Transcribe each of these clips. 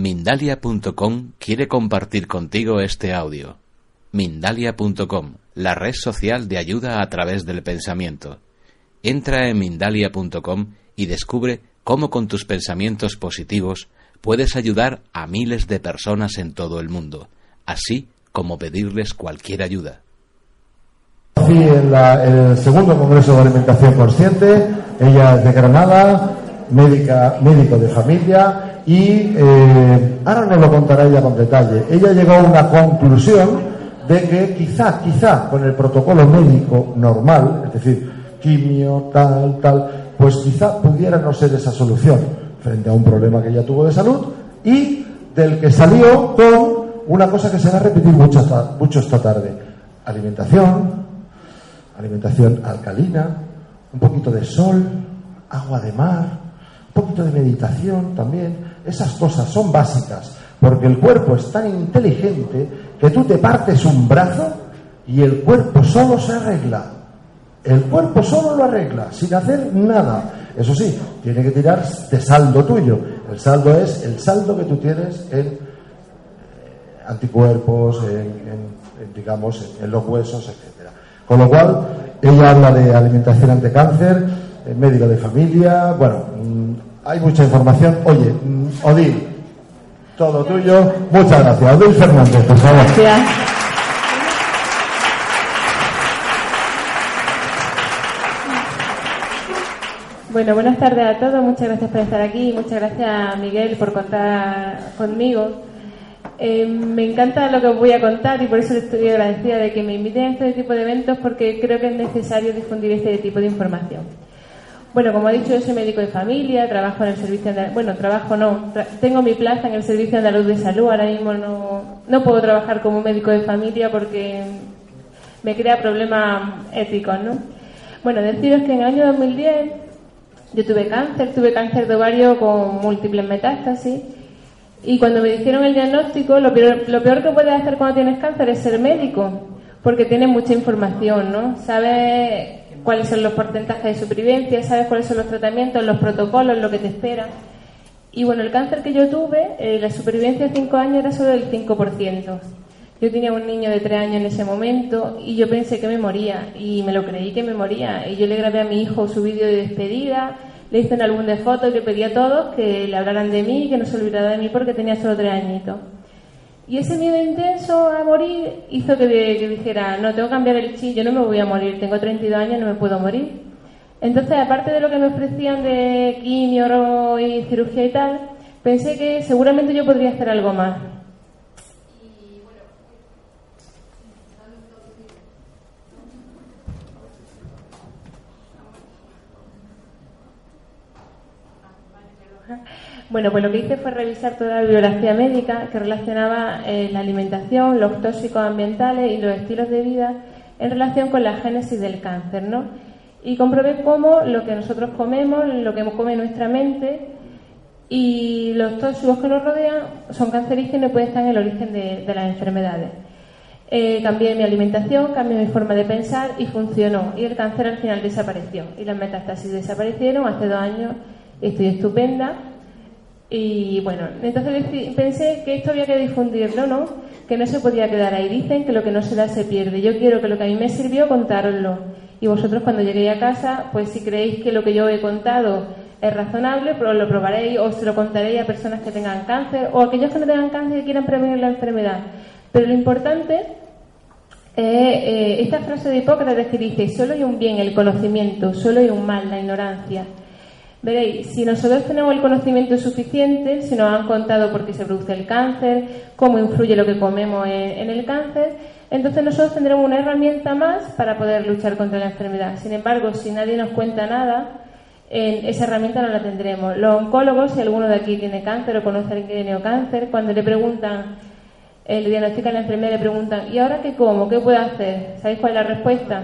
Mindalia.com quiere compartir contigo este audio. Mindalia.com, la red social de ayuda a través del pensamiento. Entra en Mindalia.com y descubre cómo con tus pensamientos positivos puedes ayudar a miles de personas en todo el mundo, así como pedirles cualquier ayuda. en, el segundo Congreso de Alimentación Consciente, ella es de Granada, médica, médico de familia, y eh, ahora nos lo contará ella con detalle. Ella llegó a una conclusión de que quizá, quizá con el protocolo médico normal, es decir, quimio, tal, tal, pues quizá pudiera no ser esa solución frente a un problema que ella tuvo de salud y del que salió con una cosa que se va a repetir mucho, mucho esta tarde. Alimentación, alimentación alcalina, un poquito de sol, agua de mar, un poquito de meditación también, esas cosas son básicas, porque el cuerpo es tan inteligente que tú te partes un brazo y el cuerpo solo se arregla. El cuerpo solo lo arregla, sin hacer nada. Eso sí, tiene que tirar de saldo tuyo. El saldo es el saldo que tú tienes en eh, anticuerpos, en, digamos, en, los huesos, etcétera. Con lo cual, ella habla de alimentación ante cáncer, médico de familia, bueno, mm, hay mucha información. Oye, Odil, todo tuyo. Muchas gracias. Odil Fernández, por favor. Gracias. Bueno, buenas tardes a todos. Muchas gracias por estar aquí. Muchas gracias, Miguel, por contar conmigo. Eh, me encanta lo que os voy a contar y por eso estoy agradecida de que me inviten a este tipo de eventos porque creo que es necesario difundir este tipo de información. Bueno, como he dicho, yo soy médico de familia, trabajo en el servicio de, bueno, trabajo no, tengo mi plaza en el servicio andaluz de salud, ahora mismo no, no puedo trabajar como médico de familia porque me crea problemas éticos, ¿no? Bueno, deciros que en el año 2010 yo tuve cáncer, tuve cáncer de ovario con múltiples metástasis y cuando me dijeron el diagnóstico, lo peor, lo peor que puedes hacer cuando tienes cáncer es ser médico, porque tienes mucha información, ¿no? Sabes cuáles son los porcentajes de supervivencia, sabes cuáles son los tratamientos, los protocolos, lo que te espera. Y bueno, el cáncer que yo tuve, eh, la supervivencia de 5 años era solo del 5%. Yo tenía un niño de 3 años en ese momento y yo pensé que me moría y me lo creí que me moría. Y yo le grabé a mi hijo su vídeo de despedida, le hice un álbum de fotos y le pedí a todos que le hablaran de mí y que no se olvidara de mí porque tenía solo 3 añitos. Y ese miedo intenso a morir hizo que, dijera, no, tengo que cambiar el chip, yo no me voy a morir, tengo 32 años, no me puedo morir. Entonces, aparte de lo que me ofrecían de quimio y cirugía y tal, pensé que seguramente yo podría hacer algo más. Bueno, pues lo que hice fue revisar toda la bibliografía médica que relacionaba eh, la alimentación, los tóxicos ambientales y los estilos de vida en relación con la génesis del cáncer, ¿no? Y comprobé cómo lo que nosotros comemos, lo que come nuestra mente y los tóxicos que nos rodean son cancerígenos y pueden estar en el origen de, las enfermedades. Eh, cambié mi alimentación, cambié mi forma de pensar y funcionó. Y el cáncer al final desapareció. Y las metástasis desaparecieron hace dos años. Estoy estupenda y bueno, entonces pensé que esto había que difundirlo, ¿no? Que no se podía quedar ahí. Dicen que lo que no se da se pierde. Yo quiero que lo que a mí me sirvió, contároslo. Y vosotros cuando lleguéis a casa, pues si creéis que lo que yo he contado es razonable, pues lo probaréis o se lo contaréis a personas que tengan cáncer o a aquellos que no tengan cáncer y quieran prevenir la enfermedad. Pero lo importante es eh, esta frase de Hipócrates que dice, solo hay un bien, el conocimiento, solo hay un mal, la ignorancia. Veréis, si nosotros tenemos el conocimiento suficiente, si nos han contado por qué se produce el cáncer, cómo influye lo que comemos en, el cáncer, entonces nosotros tendremos una herramienta más para poder luchar contra la enfermedad. Sin embargo, si nadie nos cuenta nada, esa herramienta no la tendremos. Los oncólogos, si alguno de aquí tiene cáncer o conoce a alguien que tiene cáncer, cuando le preguntan, eh, le diagnostican la enfermera, le preguntan, ¿y ahora qué como? ¿Qué puedo hacer? ¿Sabéis cuál es la respuesta?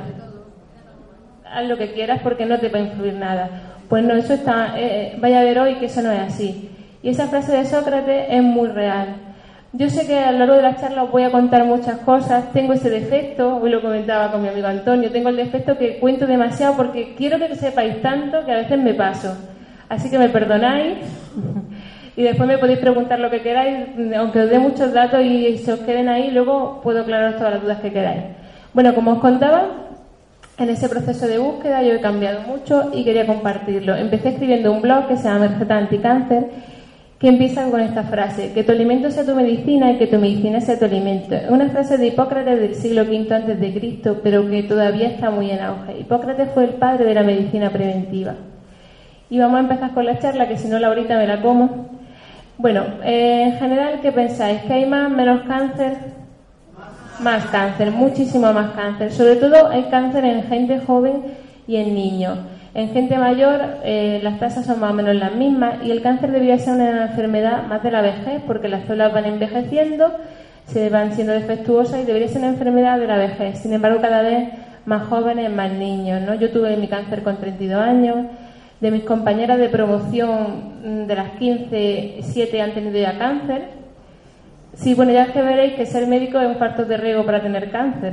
Haz lo que quieras porque no te va a influir nada. Pues no, eso está, eh, eh, vaya a ver hoy que eso no es así. Y esa frase de Sócrates es muy real. Yo sé que a lo largo de la charla os voy a contar muchas cosas. Tengo ese defecto, hoy lo comentaba con mi amigo Antonio, tengo el defecto que cuento demasiado porque quiero que sepáis tanto que a veces me paso. Así que me perdonáis y después me podéis preguntar lo que queráis, aunque os dé muchos datos y se os queden ahí, luego puedo aclararos todas las dudas que queráis. Bueno, como os contaba, en ese proceso de búsqueda yo he cambiado mucho y quería compartirlo. Empecé escribiendo un blog que se llama Merceta Anticáncer que empiezan con esta frase, que tu alimento sea tu medicina y que tu medicina sea tu alimento. Es una frase de Hipócrates del siglo V antes de Cristo, pero que todavía está muy en auge. Hipócrates fue el padre de la medicina preventiva. Y vamos a empezar con la charla, que si no, ahorita me la como. Bueno, eh, en general, ¿qué pensáis? ¿Que hay más, menos cáncer? Más cáncer, muchísimo más cáncer. Sobre todo hay cáncer en gente joven y en niños. En gente mayor eh, las tasas son más o menos las mismas y el cáncer debería ser una enfermedad más de la vejez porque las células van envejeciendo, se van siendo defectuosas y debería ser una enfermedad de la vejez. Sin embargo, cada vez más jóvenes, más niños. ¿no? Yo tuve mi cáncer con 32 años. De mis compañeras de promoción, mm, de las 15, 7 han tenido ya cáncer. Sí, bueno, ya es que veréis que ser médico es un factor de riesgo para tener cáncer.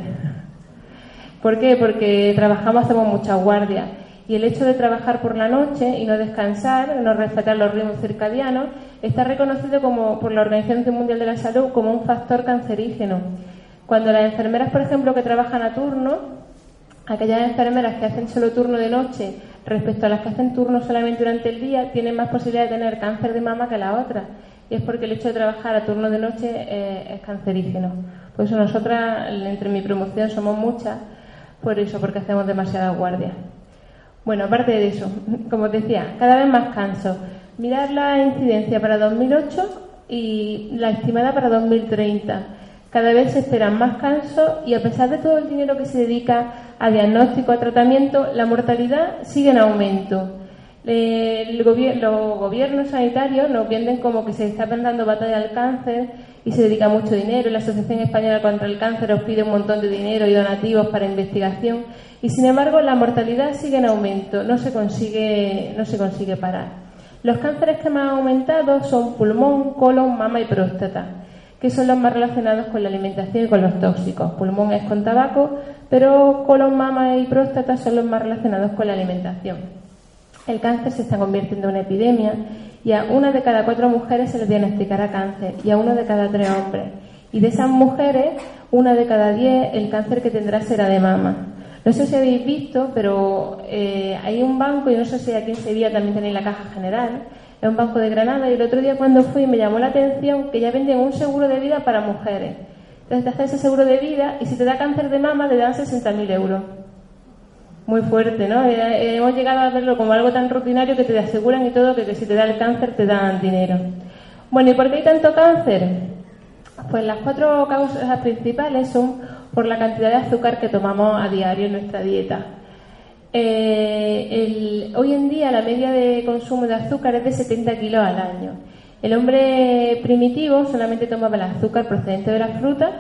¿Por qué? Porque trabajamos, hacemos muchas guardias y el hecho de trabajar por la noche y no descansar, no respetar los ritmos circadianos, está reconocido como, por la Organización Mundial de la Salud como un factor cancerígeno. Cuando las enfermeras, por ejemplo, que trabajan a turno, aquellas enfermeras que hacen solo turno de noche respecto a las que hacen turno solamente durante el día, tienen más posibilidad de tener cáncer de mama que la otra. Y es porque el hecho de trabajar a turno de noche eh, es cancerígeno. Por eso nosotras, entre mi promoción, somos muchas, por eso, porque hacemos demasiadas guardias. Bueno, aparte de eso, como decía, cada vez más canso. Mirar la incidencia para 2008 y la estimada para 2030. Cada vez se esperan más cansos y a pesar de todo el dinero que se dedica a diagnóstico, a tratamiento, la mortalidad sigue en aumento. El los gobiernos sanitarios nos venden como que se está dando batalla al cáncer y se dedica mucho dinero. La Asociación Española contra el Cáncer os pide un montón de dinero y donativos para investigación y sin embargo la mortalidad sigue en aumento, no se consigue, no se consigue parar. Los cánceres que más han aumentado son pulmón, colon, mama y próstata, que son los más relacionados con la alimentación y con los tóxicos. Pulmón es con tabaco, pero colon, mama y próstata son los más relacionados con la alimentación. El cáncer se está convirtiendo en una epidemia y a una de cada cuatro mujeres se les diagnosticará cáncer y a uno de cada tres hombres. Y de esas mujeres, una de cada diez, el cáncer que tendrá será de mama. No sé si habéis visto, pero eh, hay un banco, y no sé si aquí en Sevilla también tenéis la caja general, es un banco de Granada, y el otro día cuando fui me llamó la atención que ya venden un seguro de vida para mujeres. Entonces te haces ese seguro de vida y si te da cáncer de mama te dan 60.000 euros muy fuerte, ¿no? Eh, eh, hemos llegado a verlo como algo tan rutinario que te aseguran y todo que, si te da el cáncer te dan dinero. Bueno, ¿y por qué hay tanto cáncer? Pues las cuatro causas principales son por la cantidad de azúcar que tomamos a diario en nuestra dieta. Eh, hoy en día la media de consumo de azúcar es de 70 kilos al año. El hombre primitivo solamente tomaba el azúcar procedente de las frutas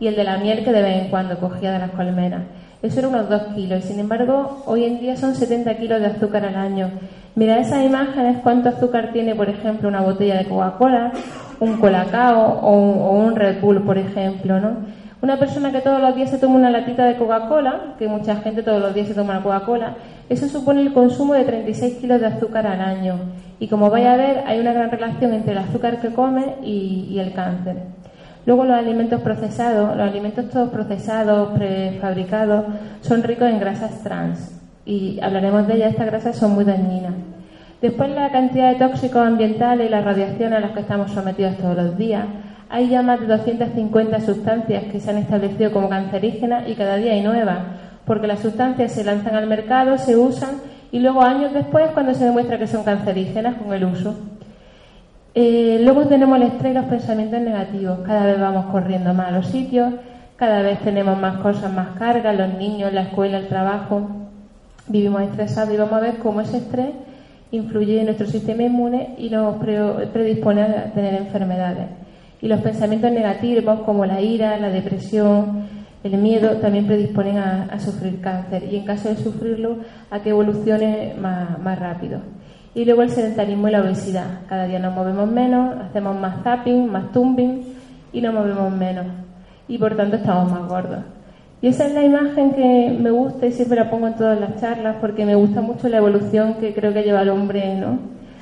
y el de la miel que de vez en cuando cogía de las colmenas. Eso era unos 2 kilos. Sin embargo, hoy en día son 70 kilos de azúcar al año. Mira esas imágenes, cuánto azúcar tiene, por ejemplo, una botella de Coca-Cola, un Colacao o un, o un Red Bull, por ejemplo, ¿no? Una persona que todos los días se toma una latita de Coca-Cola, que mucha gente todos los días se toma la Coca-Cola, eso supone el consumo de 36 kilos de azúcar al año. Y como vaya a ver, hay una gran relación entre el azúcar que come y el cáncer. Luego los alimentos procesados, los alimentos todos procesados, prefabricados, son ricos en grasas trans y hablaremos de ellas, estas grasas son muy dañinas. Después la cantidad de tóxicos ambientales y la radiación a las que estamos sometidos todos los días. Hay ya más de 250 sustancias que se han establecido como cancerígenas y cada día hay nuevas, porque las sustancias se lanzan al mercado, se usan y luego años después cuando se demuestra que son cancerígenas con el uso. Eh, luego tenemos el estrés y los pensamientos negativos. Cada vez vamos corriendo más a los sitios, cada vez tenemos más cosas, más cargas, los niños, la escuela, el trabajo. Vivimos estresados y vamos a ver cómo ese estrés influye en nuestro sistema inmune y nos predispone a tener enfermedades. Y los pensamientos negativos como la ira, la depresión, el miedo también predisponen a, sufrir cáncer y en caso de sufrirlo a que evolucione más, más rápido. Y luego el sedentarismo y la obesidad. Cada día nos movemos menos, hacemos más zapping, más tumbing y nos movemos menos. Y por tanto estamos más gordos. Y esa es la imagen que me gusta y siempre la pongo en todas las charlas porque me gusta mucho la evolución que creo que lleva el hombre, ¿no?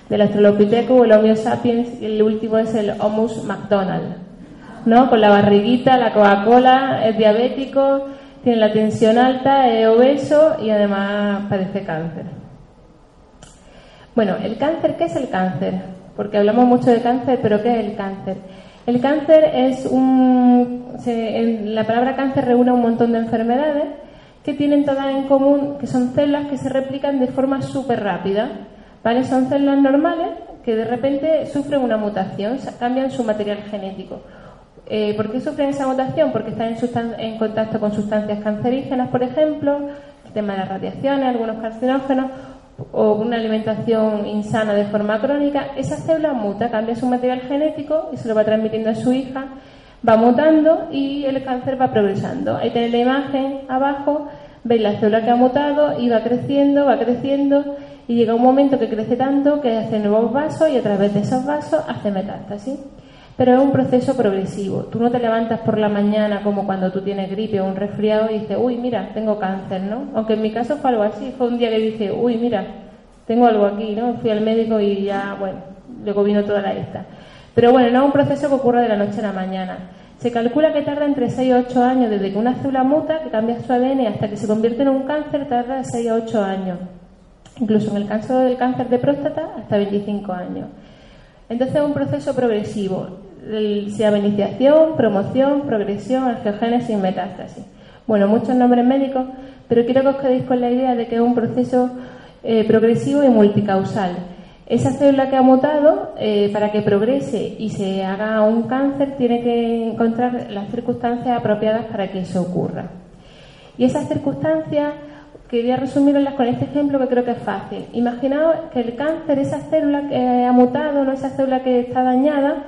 Del Australopithecus, el Homo sapiens y el último es el Homus McDonald, ¿no? Con la barriguita, la Coca-Cola, es diabético, tiene la tensión alta, es obeso y además padece cáncer. Bueno, el cáncer, ¿qué es el cáncer? Porque hablamos mucho de cáncer, pero ¿qué es el cáncer? El cáncer es un. la palabra cáncer reúne un montón de enfermedades que tienen todas en común que son células que se replican de forma súper rápida. ¿vale? Son células normales que de repente sufren una mutación, cambian su material genético. Eh, ¿Por qué sufren esa mutación? Porque están en, en contacto con sustancias cancerígenas, por ejemplo, el tema de las radiaciones, algunos carcinógenos, o una alimentación insana de forma crónica, esa célula muta, cambia su material genético y se lo va transmitiendo a su hija, va mutando y el cáncer va progresando. Ahí tenéis la imagen abajo, veis la célula que ha mutado y va creciendo, va creciendo y llega un momento que crece tanto que hace nuevos vasos y a través de esos vasos hace metástasis pero es un proceso progresivo. Tú no te levantas por la mañana como cuando tú tienes gripe o un resfriado y dices, uy, mira, tengo cáncer, ¿no? Aunque en mi caso fue algo así, fue un día que dije, uy, mira, tengo algo aquí, ¿no? Fui al médico y ya, bueno, luego vino toda la lista. Pero bueno, no es un proceso que ocurre de la noche a la mañana. Se calcula que tarda entre 6 y 8 años desde que una célula muta, que cambia su ADN, hasta que se convierte en un cáncer, tarda de 6 a 8 años. Incluso en el caso del cáncer de próstata, hasta 25 años. Entonces es un proceso progresivo se llama iniciación, promoción, progresión, angiogénesis metástasis. Bueno, muchos nombres médicos, pero quiero que os quedéis con la idea de que es un proceso eh, progresivo y multicausal. Esa célula que ha mutado, eh, para que progrese y se haga un cáncer, tiene que encontrar las circunstancias apropiadas para que eso ocurra. Y esas circunstancias, quería resumirlas con este ejemplo que creo que es fácil. Imaginaos que el cáncer, esa célula que ha mutado, no esa célula que está dañada,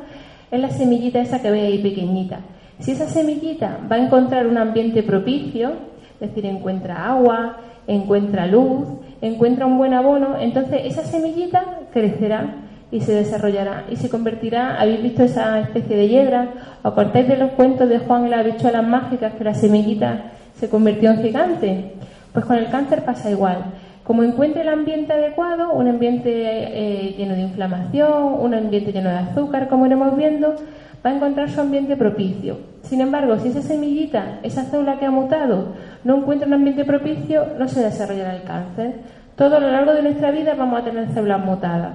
es la semillita esa que veis ahí pequeñita. Si esa semillita va a encontrar un ambiente propicio, es decir, encuentra agua, encuentra luz, encuentra un buen abono, entonces esa semillita crecerá y se desarrollará y se convertirá, habéis visto esa especie de hiedra, o cortáis de los cuentos de Juan y las bichuelas mágicas que la semillita se convirtió en gigante. Pues con el cáncer pasa igual. Como encuentre el ambiente adecuado, un ambiente eh, lleno de inflamación, un ambiente lleno de azúcar, como iremos viendo, va a encontrar su ambiente propicio. Sin embargo, si esa semillita, esa célula que ha mutado, no encuentra un ambiente propicio, no se desarrollará el cáncer. Todo a lo largo de nuestra vida vamos a tener células mutadas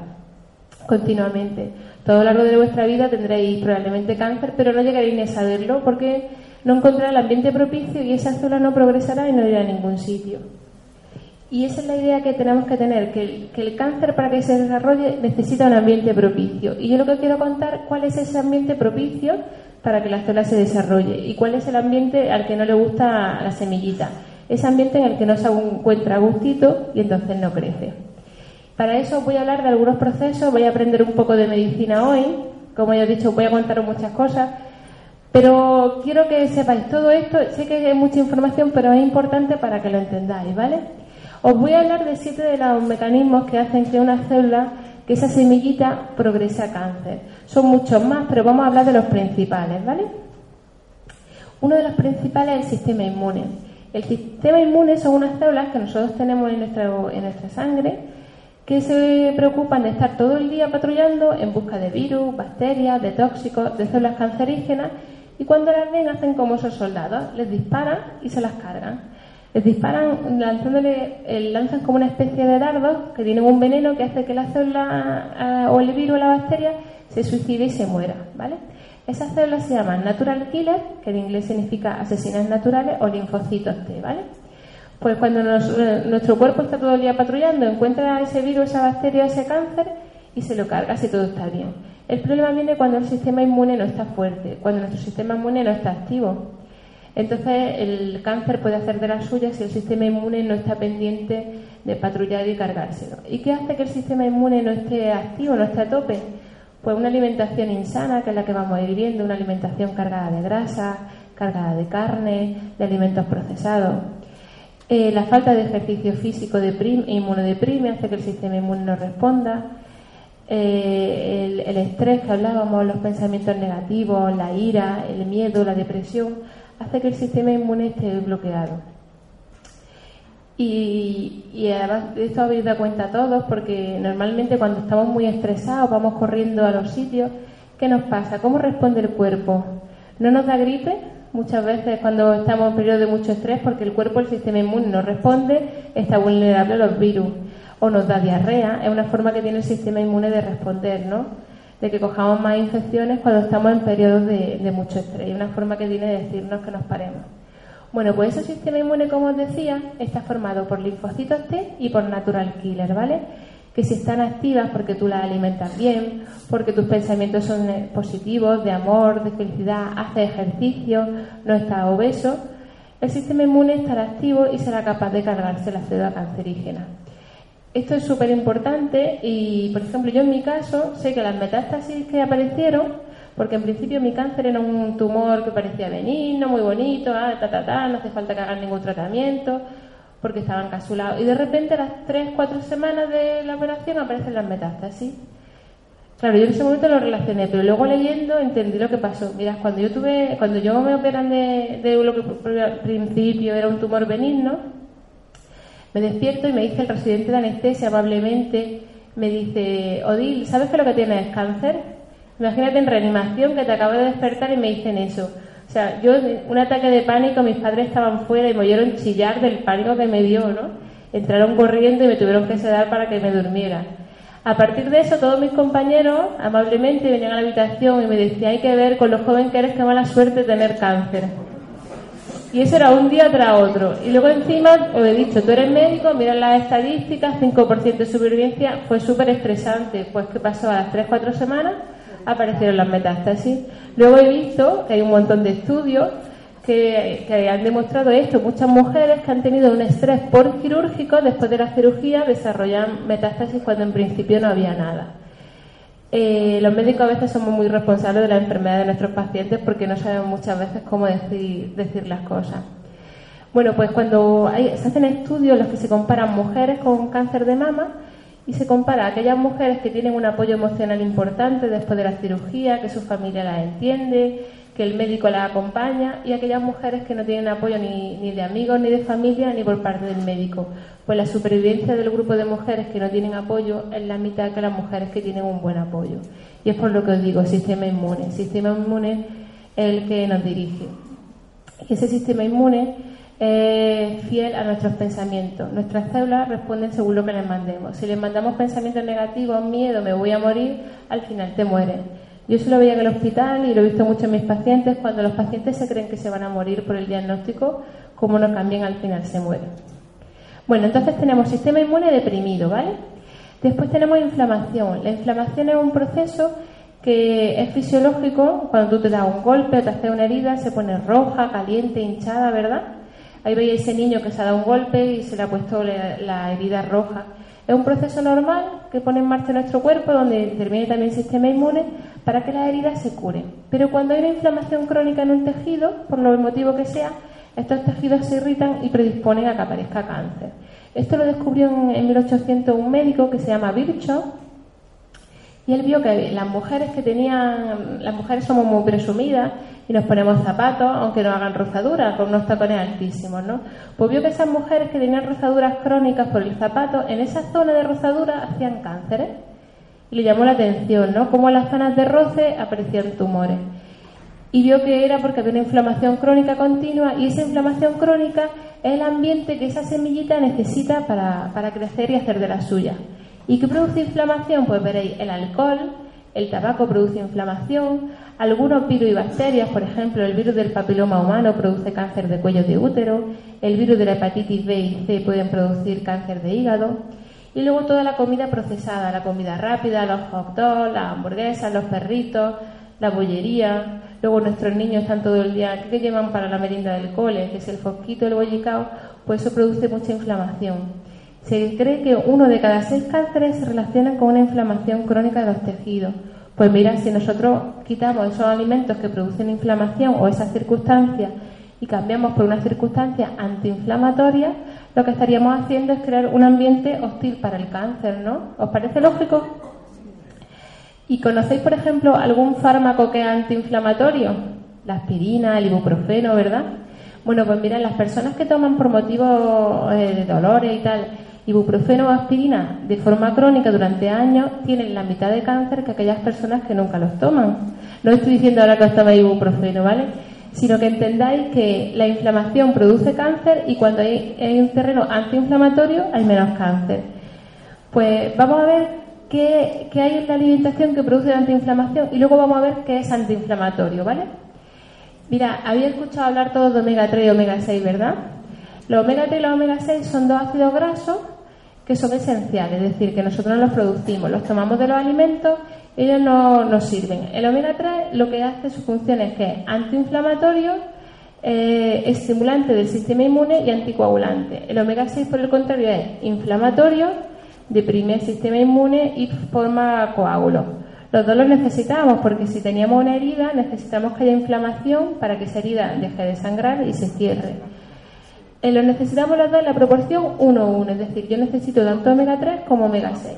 continuamente. Todo a lo largo de vuestra vida tendréis probablemente cáncer, pero no llegaréis ni a saberlo porque no encontrará el ambiente propicio y esa célula no progresará y no irá a ningún sitio. Y esa es la idea que tenemos que tener, que el, cáncer para que se desarrolle necesita un ambiente propicio. Y yo lo que quiero contar cuál es ese ambiente propicio para que la célula se desarrolle y cuál es el ambiente al que no le gusta la semillita. Ese ambiente en el que no se encuentra gustito y entonces no crece. Para eso voy a hablar de algunos procesos, voy a aprender un poco de medicina hoy. Como ya he dicho, voy a contaros muchas cosas. Pero quiero que sepáis todo esto. Sé que hay mucha información, pero es importante para que lo entendáis, ¿vale? Os voy a hablar de siete de los mecanismos que hacen que una célula, que esa semillita, progrese a cáncer. Son muchos más, pero vamos a hablar de los principales, ¿vale? Uno de los principales es el sistema inmune. El sistema inmune son unas células que nosotros tenemos en, en nuestra sangre que se preocupan de estar todo el día patrullando en busca de virus, bacterias, de tóxicos, de células cancerígenas y cuando las ven hacen como esos soldados, les disparan y se las cargan les disparan lanzándole, eh, lanzan como una especie de dardos que tienen un veneno que hace que la célula ah, o el virus o la bacteria se suicide y se muera, ¿vale? Esas células se llaman natural killer, que en inglés significa asesinas naturales, o linfocitos T, ¿vale? Pues cuando eh, nuestro cuerpo está todo el día patrullando, encuentra ese virus, esa bacteria, ese cáncer y se lo carga si todo está bien. El problema viene cuando el sistema inmune no está fuerte, cuando nuestro sistema inmune no está activo. Entonces, el cáncer puede hacer de las suyas si el sistema inmune no está pendiente de patrullar y cargárselo. ¿Y qué hace que el sistema inmune no esté activo, no esté a tope? Pues una alimentación insana, que es la que vamos a ir una alimentación cargada de grasa, cargada de carne, de alimentos procesados. Eh, la falta de ejercicio físico deprime, inmunodeprime, hace que el sistema inmune no responda. Eh, el, estrés que hablábamos, los pensamientos negativos, la ira, el miedo, la depresión, hace que el sistema inmune esté bloqueado. Y, además de esto habéis dado cuenta todos, porque normalmente cuando estamos muy estresados, vamos corriendo a los sitios, ¿qué nos pasa? ¿Cómo responde el cuerpo? ¿No nos da gripe? Muchas veces cuando estamos en periodo de mucho estrés, porque el cuerpo, el sistema inmune no responde, está vulnerable a los virus o nos da diarrea, es una forma que tiene el sistema inmune de responder, ¿no? De que cojamos más infecciones cuando estamos en periodos de, mucho estrés. Y una forma que tiene de decirnos que nos paremos. Bueno, pues ese sistema inmune, como os decía, está formado por linfocitos T y por natural killer, ¿vale? Que si están activas porque tú las alimentas bien, porque tus pensamientos son eh, positivos, de amor, de felicidad, haces ejercicio, no estás obeso, el sistema inmune estará activo y será capaz de cargarse la célula cancerígena. Esto es súper importante y, por ejemplo, yo en mi caso sé que las metástasis que aparecieron, porque en principio mi cáncer era un tumor que parecía benigno, muy bonito, ah, ta, ta, ta, no hace falta que hagan ningún tratamiento, porque estaba encapsulado. Y de repente, a las 3, 4 semanas de la operación, aparecen las metástasis. Claro, yo en ese momento lo relacioné, pero luego leyendo entendí lo que pasó. Mira, cuando yo tuve, cuando yo me operan de, de lo que al principio era un tumor benigno, me despierto y me dice el residente de anestesia amablemente, me dice, Odil, ¿sabes que lo que tienes es cáncer? Imagínate en reanimación que te acabo de despertar y me dicen eso. O sea, yo, un ataque de pánico, mis padres estaban fuera y me oyeron chillar del pánico que me dio, ¿no? Entraron corriendo y me tuvieron que sedar para que me durmiera. A partir de eso, todos mis compañeros amablemente venían a la habitación y me decían, hay que ver con lo joven que eres, qué mala suerte tener cáncer. Y eso era un día tras otro. Y luego encima, os he dicho, tú eres médico, mira las estadísticas, 5% de supervivencia, fue súper estresante. Pues que pasó a las 3-4 semanas, aparecieron las metástasis. Luego he visto que hay un montón de estudios que, que, han demostrado esto. Muchas mujeres que han tenido un estrés por quirúrgico después de la cirugía desarrollan metástasis cuando en principio no había nada. Eh, los médicos a veces somos muy responsables de la enfermedad de nuestros pacientes porque no sabemos muchas veces cómo decir, las cosas. Bueno, pues cuando se hacen estudios en los que se comparan mujeres con cáncer de mama y se compara a aquellas mujeres que tienen un apoyo emocional importante después de la cirugía, que su familia las entiende, que el médico las acompaña y aquellas mujeres que no tienen apoyo ni, de amigos, ni de familia, ni por parte del médico. Pues la supervivencia del grupo de mujeres que no tienen apoyo es la mitad que las mujeres que tienen un buen apoyo. Y es por lo que os digo, sistema inmune. Sistema inmune es el que nos dirige. Y ese sistema inmune es fiel a nuestros pensamientos. Nuestras células responden según lo que les mandemos. Si les mandamos pensamientos negativos, miedo, me voy a morir, al final te mueres yo eso lo veía en el hospital y lo he visto mucho en mis pacientes. Cuando los pacientes se creen que se van a morir por el diagnóstico, como no cambian, al final se mueren. Bueno, entonces tenemos sistema inmune deprimido, ¿vale? Después tenemos inflamación. La inflamación es un proceso que es fisiológico. Cuando tú te das un golpe o te haces una herida, se pone roja, caliente, hinchada, ¿verdad? Ahí veis ese niño que se ha dado un golpe y se le ha puesto la herida roja. Es un proceso normal que pone en marcha nuestro cuerpo, donde interviene también el sistema inmune, para que las heridas se curen. Pero cuando hay una inflamación crónica en un tejido, por lo motivo que sea, estos tejidos se irritan y predisponen a que aparezca cáncer. Esto lo descubrió en, 1800 un médico que se llama Virchow, y él vio que las mujeres que tenían, las mujeres somos muy presumidas y nos ponemos zapatos, aunque no hagan rozaduras, con unos tacones altísimos, ¿no? Pues vio que esas mujeres que tenían rozaduras crónicas por el zapato, en esa zona de rozadura hacían cánceres. Y le llamó la atención, ¿no? Cómo en las zonas de roce aparecían tumores. Y vio que era porque había una inflamación crónica continua y esa inflamación crónica es el ambiente que esa semillita necesita para, para crecer y hacer de la suya. ¿Y qué produce inflamación? Pues veréis, el alcohol, el tabaco produce inflamación, algunos virus y bacterias, por ejemplo, el virus del papiloma humano produce cáncer de cuello de útero, el virus de la hepatitis B y C pueden producir cáncer de hígado, y luego toda la comida procesada, la comida rápida, los hot dogs, las hamburguesas, los perritos, la bollería. Luego nuestros niños están todo el día, ¿qué llevan para la merienda del cole? Que es el fosquito, el bollicao, pues eso produce mucha inflamación. Se cree que uno de cada seis cánceres se relaciona con una inflamación crónica de los tejidos. Pues mira, si nosotros quitamos esos alimentos que producen inflamación o esas circunstancias y cambiamos por una circunstancia antiinflamatoria, lo que estaríamos haciendo es crear un ambiente hostil para el cáncer, ¿no? ¿Os parece lógico? ¿Y conocéis, por ejemplo, algún fármaco que es antiinflamatorio? La aspirina, el ibuprofeno, ¿verdad? Bueno, pues mira, las personas que toman por motivos eh, de dolores y tal, ibuprofeno o aspirina de forma crónica durante años, tienen la mitad de cáncer que aquellas personas que nunca los toman. No estoy diciendo ahora que os tomáis ibuprofeno, ¿vale? Sino que entendáis que la inflamación produce cáncer y cuando hay, un terreno antiinflamatorio hay menos cáncer. Pues vamos a ver qué, hay en la alimentación que produce antiinflamación y luego vamos a ver qué es antiinflamatorio, ¿vale? Mira, había escuchado hablar todos de omega 3 y omega 6, ¿verdad? Los omega 3 y los omega 6 son dos ácidos grasos que son esenciales, es decir, que nosotros no los producimos, los tomamos de los alimentos, ellos no nos sirven. El omega 3 lo que hace su función es que es antiinflamatorio, eh, estimulante del sistema inmune y anticoagulante. El omega 6, por el contrario, es inflamatorio, deprime el sistema inmune y forma coágulos. Los dos los necesitamos porque si teníamos una herida necesitamos que haya inflamación para que esa herida deje de sangrar y se cierre. Eh, los necesitamos los dos en la proporción 1-1, es decir, yo necesito tanto omega 3 como omega 6.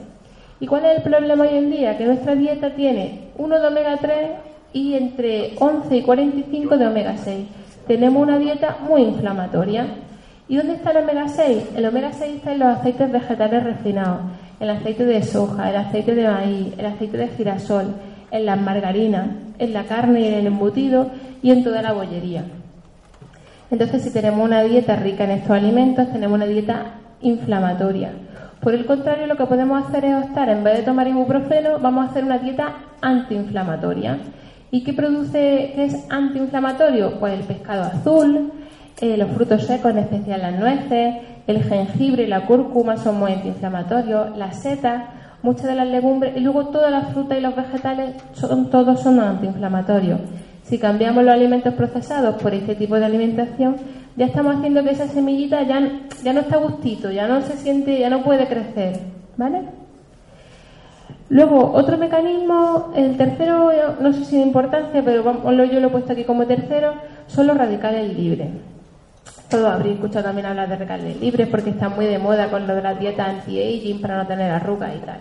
¿Y cuál es el problema hoy en día? Que nuestra dieta tiene uno de omega 3 y entre 11 y 45 de omega 6. Tenemos una dieta muy inflamatoria. ¿Y dónde está el omega 6? El omega 6 está en los aceites vegetales refinados, el aceite de soja, el aceite de maíz, el aceite de girasol, en las margarinas, en la carne y en el embutido y en toda la bollería. Entonces, si tenemos una dieta rica en estos alimentos, tenemos una dieta inflamatoria. Por el contrario, lo que podemos hacer es optar, en vez de tomar ibuprofeno, vamos a hacer una dieta antiinflamatoria. ¿Y qué produce, qué es antiinflamatorio? Pues el pescado azul, eh, los frutos secos, en especial las nueces, el jengibre y la cúrcuma son muy antiinflamatorios, las setas, muchas de las legumbres y luego todas las frutas y los vegetales son, todos son antiinflamatorios. Si cambiamos los alimentos procesados por este tipo de alimentación, ya estamos haciendo que esa semillita ya, ya no está a gustito, ya no se siente, ya no puede crecer, ¿vale? Luego, otro mecanismo, el tercero, no sé si de importancia, pero yo lo he puesto aquí como tercero, son los radicales libres. Todos habréis escuchado también hablar de radicales libres porque están muy de moda con lo de la dieta anti-aging para no tener arrugas y tal.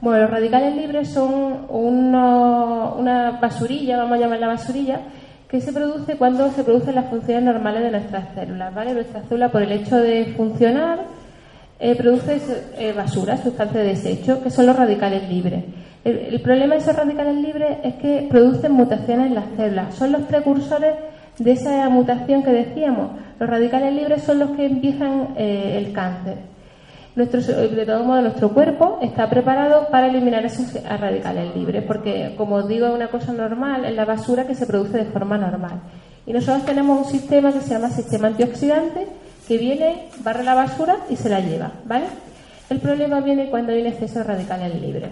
Bueno, los radicales libres son una basurilla, vamos a llamarla basurilla, que se produce cuando se producen las funciones normales de nuestras células, ¿vale? Nuestra célula, por el hecho de funcionar, eh, produce eh, basura, sustancias de desecho, que son los radicales libres. El, el, problema de esos radicales libres es que producen mutaciones en las células, son los precursores de esa mutación que decíamos. Los radicales libres son los que empiezan eh, el cáncer. Nuestro, de todo modo, nuestro cuerpo está preparado para eliminar esos radicales libres, porque, como digo, es una cosa normal, es la basura que se produce de forma normal. Y nosotros tenemos un sistema que se llama sistema antioxidante, que viene, barre la basura y se la lleva, ¿vale? El problema viene cuando hay un exceso de radicales libres.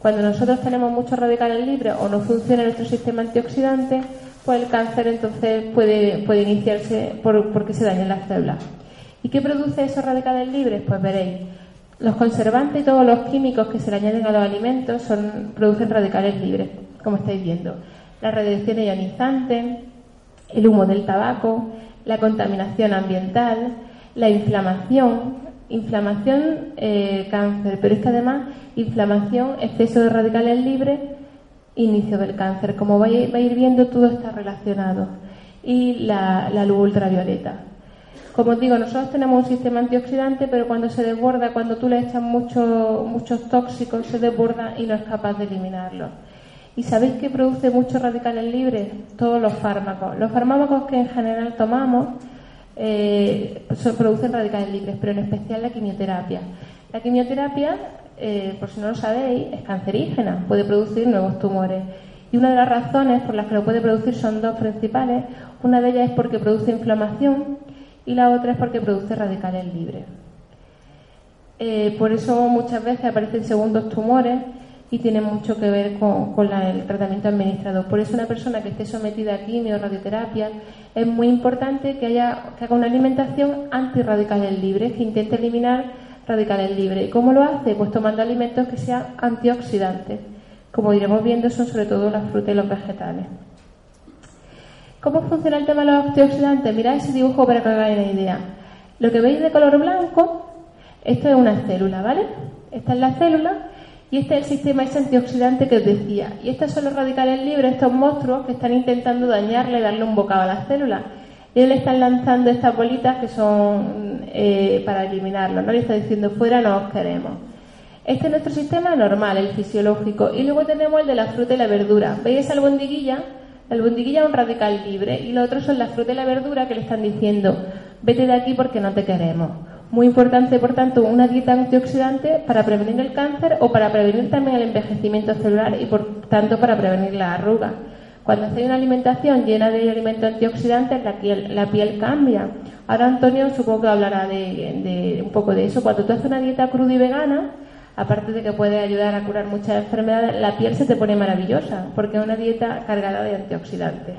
Cuando nosotros tenemos muchos radicales libres o no funciona nuestro sistema antioxidante, pues el cáncer entonces puede, puede iniciarse por, porque se dañan las células. ¿Y qué produce esos radicales libres? Pues veréis, los conservantes y todos los químicos que se le añaden a los alimentos producen radicales libres, como estáis viendo. La radiación ionizante, el humo del tabaco, la contaminación ambiental, la inflamación, inflamación, eh, cáncer, pero es que además inflamación, exceso de radicales libres, inicio del cáncer. Como vais a ir viendo, todo está relacionado. Y la luz ultravioleta. Como os digo, nosotros tenemos un sistema antioxidante, pero cuando se desborda, cuando tú le echas muchos tóxicos, se desborda y no es capaz de eliminarlos. ¿Y sabéis que produce muchos radicales libres? Todos los fármacos. Los fármacos que en general tomamos eh, producen radicales libres, pero en especial la quimioterapia. La quimioterapia, eh, por si no lo sabéis, es cancerígena, puede producir nuevos tumores. Y una de las razones por las que lo puede producir son dos principales. Una de ellas es porque produce inflamación y la otra es porque produce radicales libres. Eh, por eso muchas veces aparecen segundos tumores y tiene mucho que ver con, el tratamiento administrado. Por eso una persona que esté sometida a quimio o radioterapia es muy importante que, haya, que haga una alimentación antirradicales libres, que intente eliminar radicales libres. ¿Y cómo lo hace? Pues tomando alimentos que sean antioxidantes. Como iremos viendo, son sobre todo las frutas y los vegetales. ¿Cómo funciona el tema de los antioxidantes? Mirad ese dibujo para que hagáis una idea. Lo que veis de color blanco, esto es una célula, ¿vale? Esta es la célula y este es el sistema ese antioxidante que os decía. Y estos son los radicales libres, estos monstruos que están intentando dañarle, darle un bocado a la célula. Y le están lanzando estas bolitas que son eh, para eliminarlo, ¿no? Le está diciendo fuera no os queremos. Este es nuestro sistema normal, el fisiológico. Y luego tenemos el de la fruta y la verdura. ¿Veis esa albondiguilla? La albondiguilla es un radical libre y los otros son la fruta y la verdura que le están diciendo vete de aquí porque no te queremos. Muy importante, por tanto, una dieta antioxidante para prevenir el cáncer o para prevenir también el envejecimiento celular y, por tanto, para prevenir la arruga. Cuando hacéis una alimentación llena de alimentos antioxidantes, la piel, la piel cambia. Ahora Antonio supongo que hablará de, un poco de eso. Cuando tú haces una dieta cruda y vegana, aparte de que puede ayudar a curar muchas enfermedades, la piel se te pone maravillosa, porque es una dieta cargada de antioxidantes.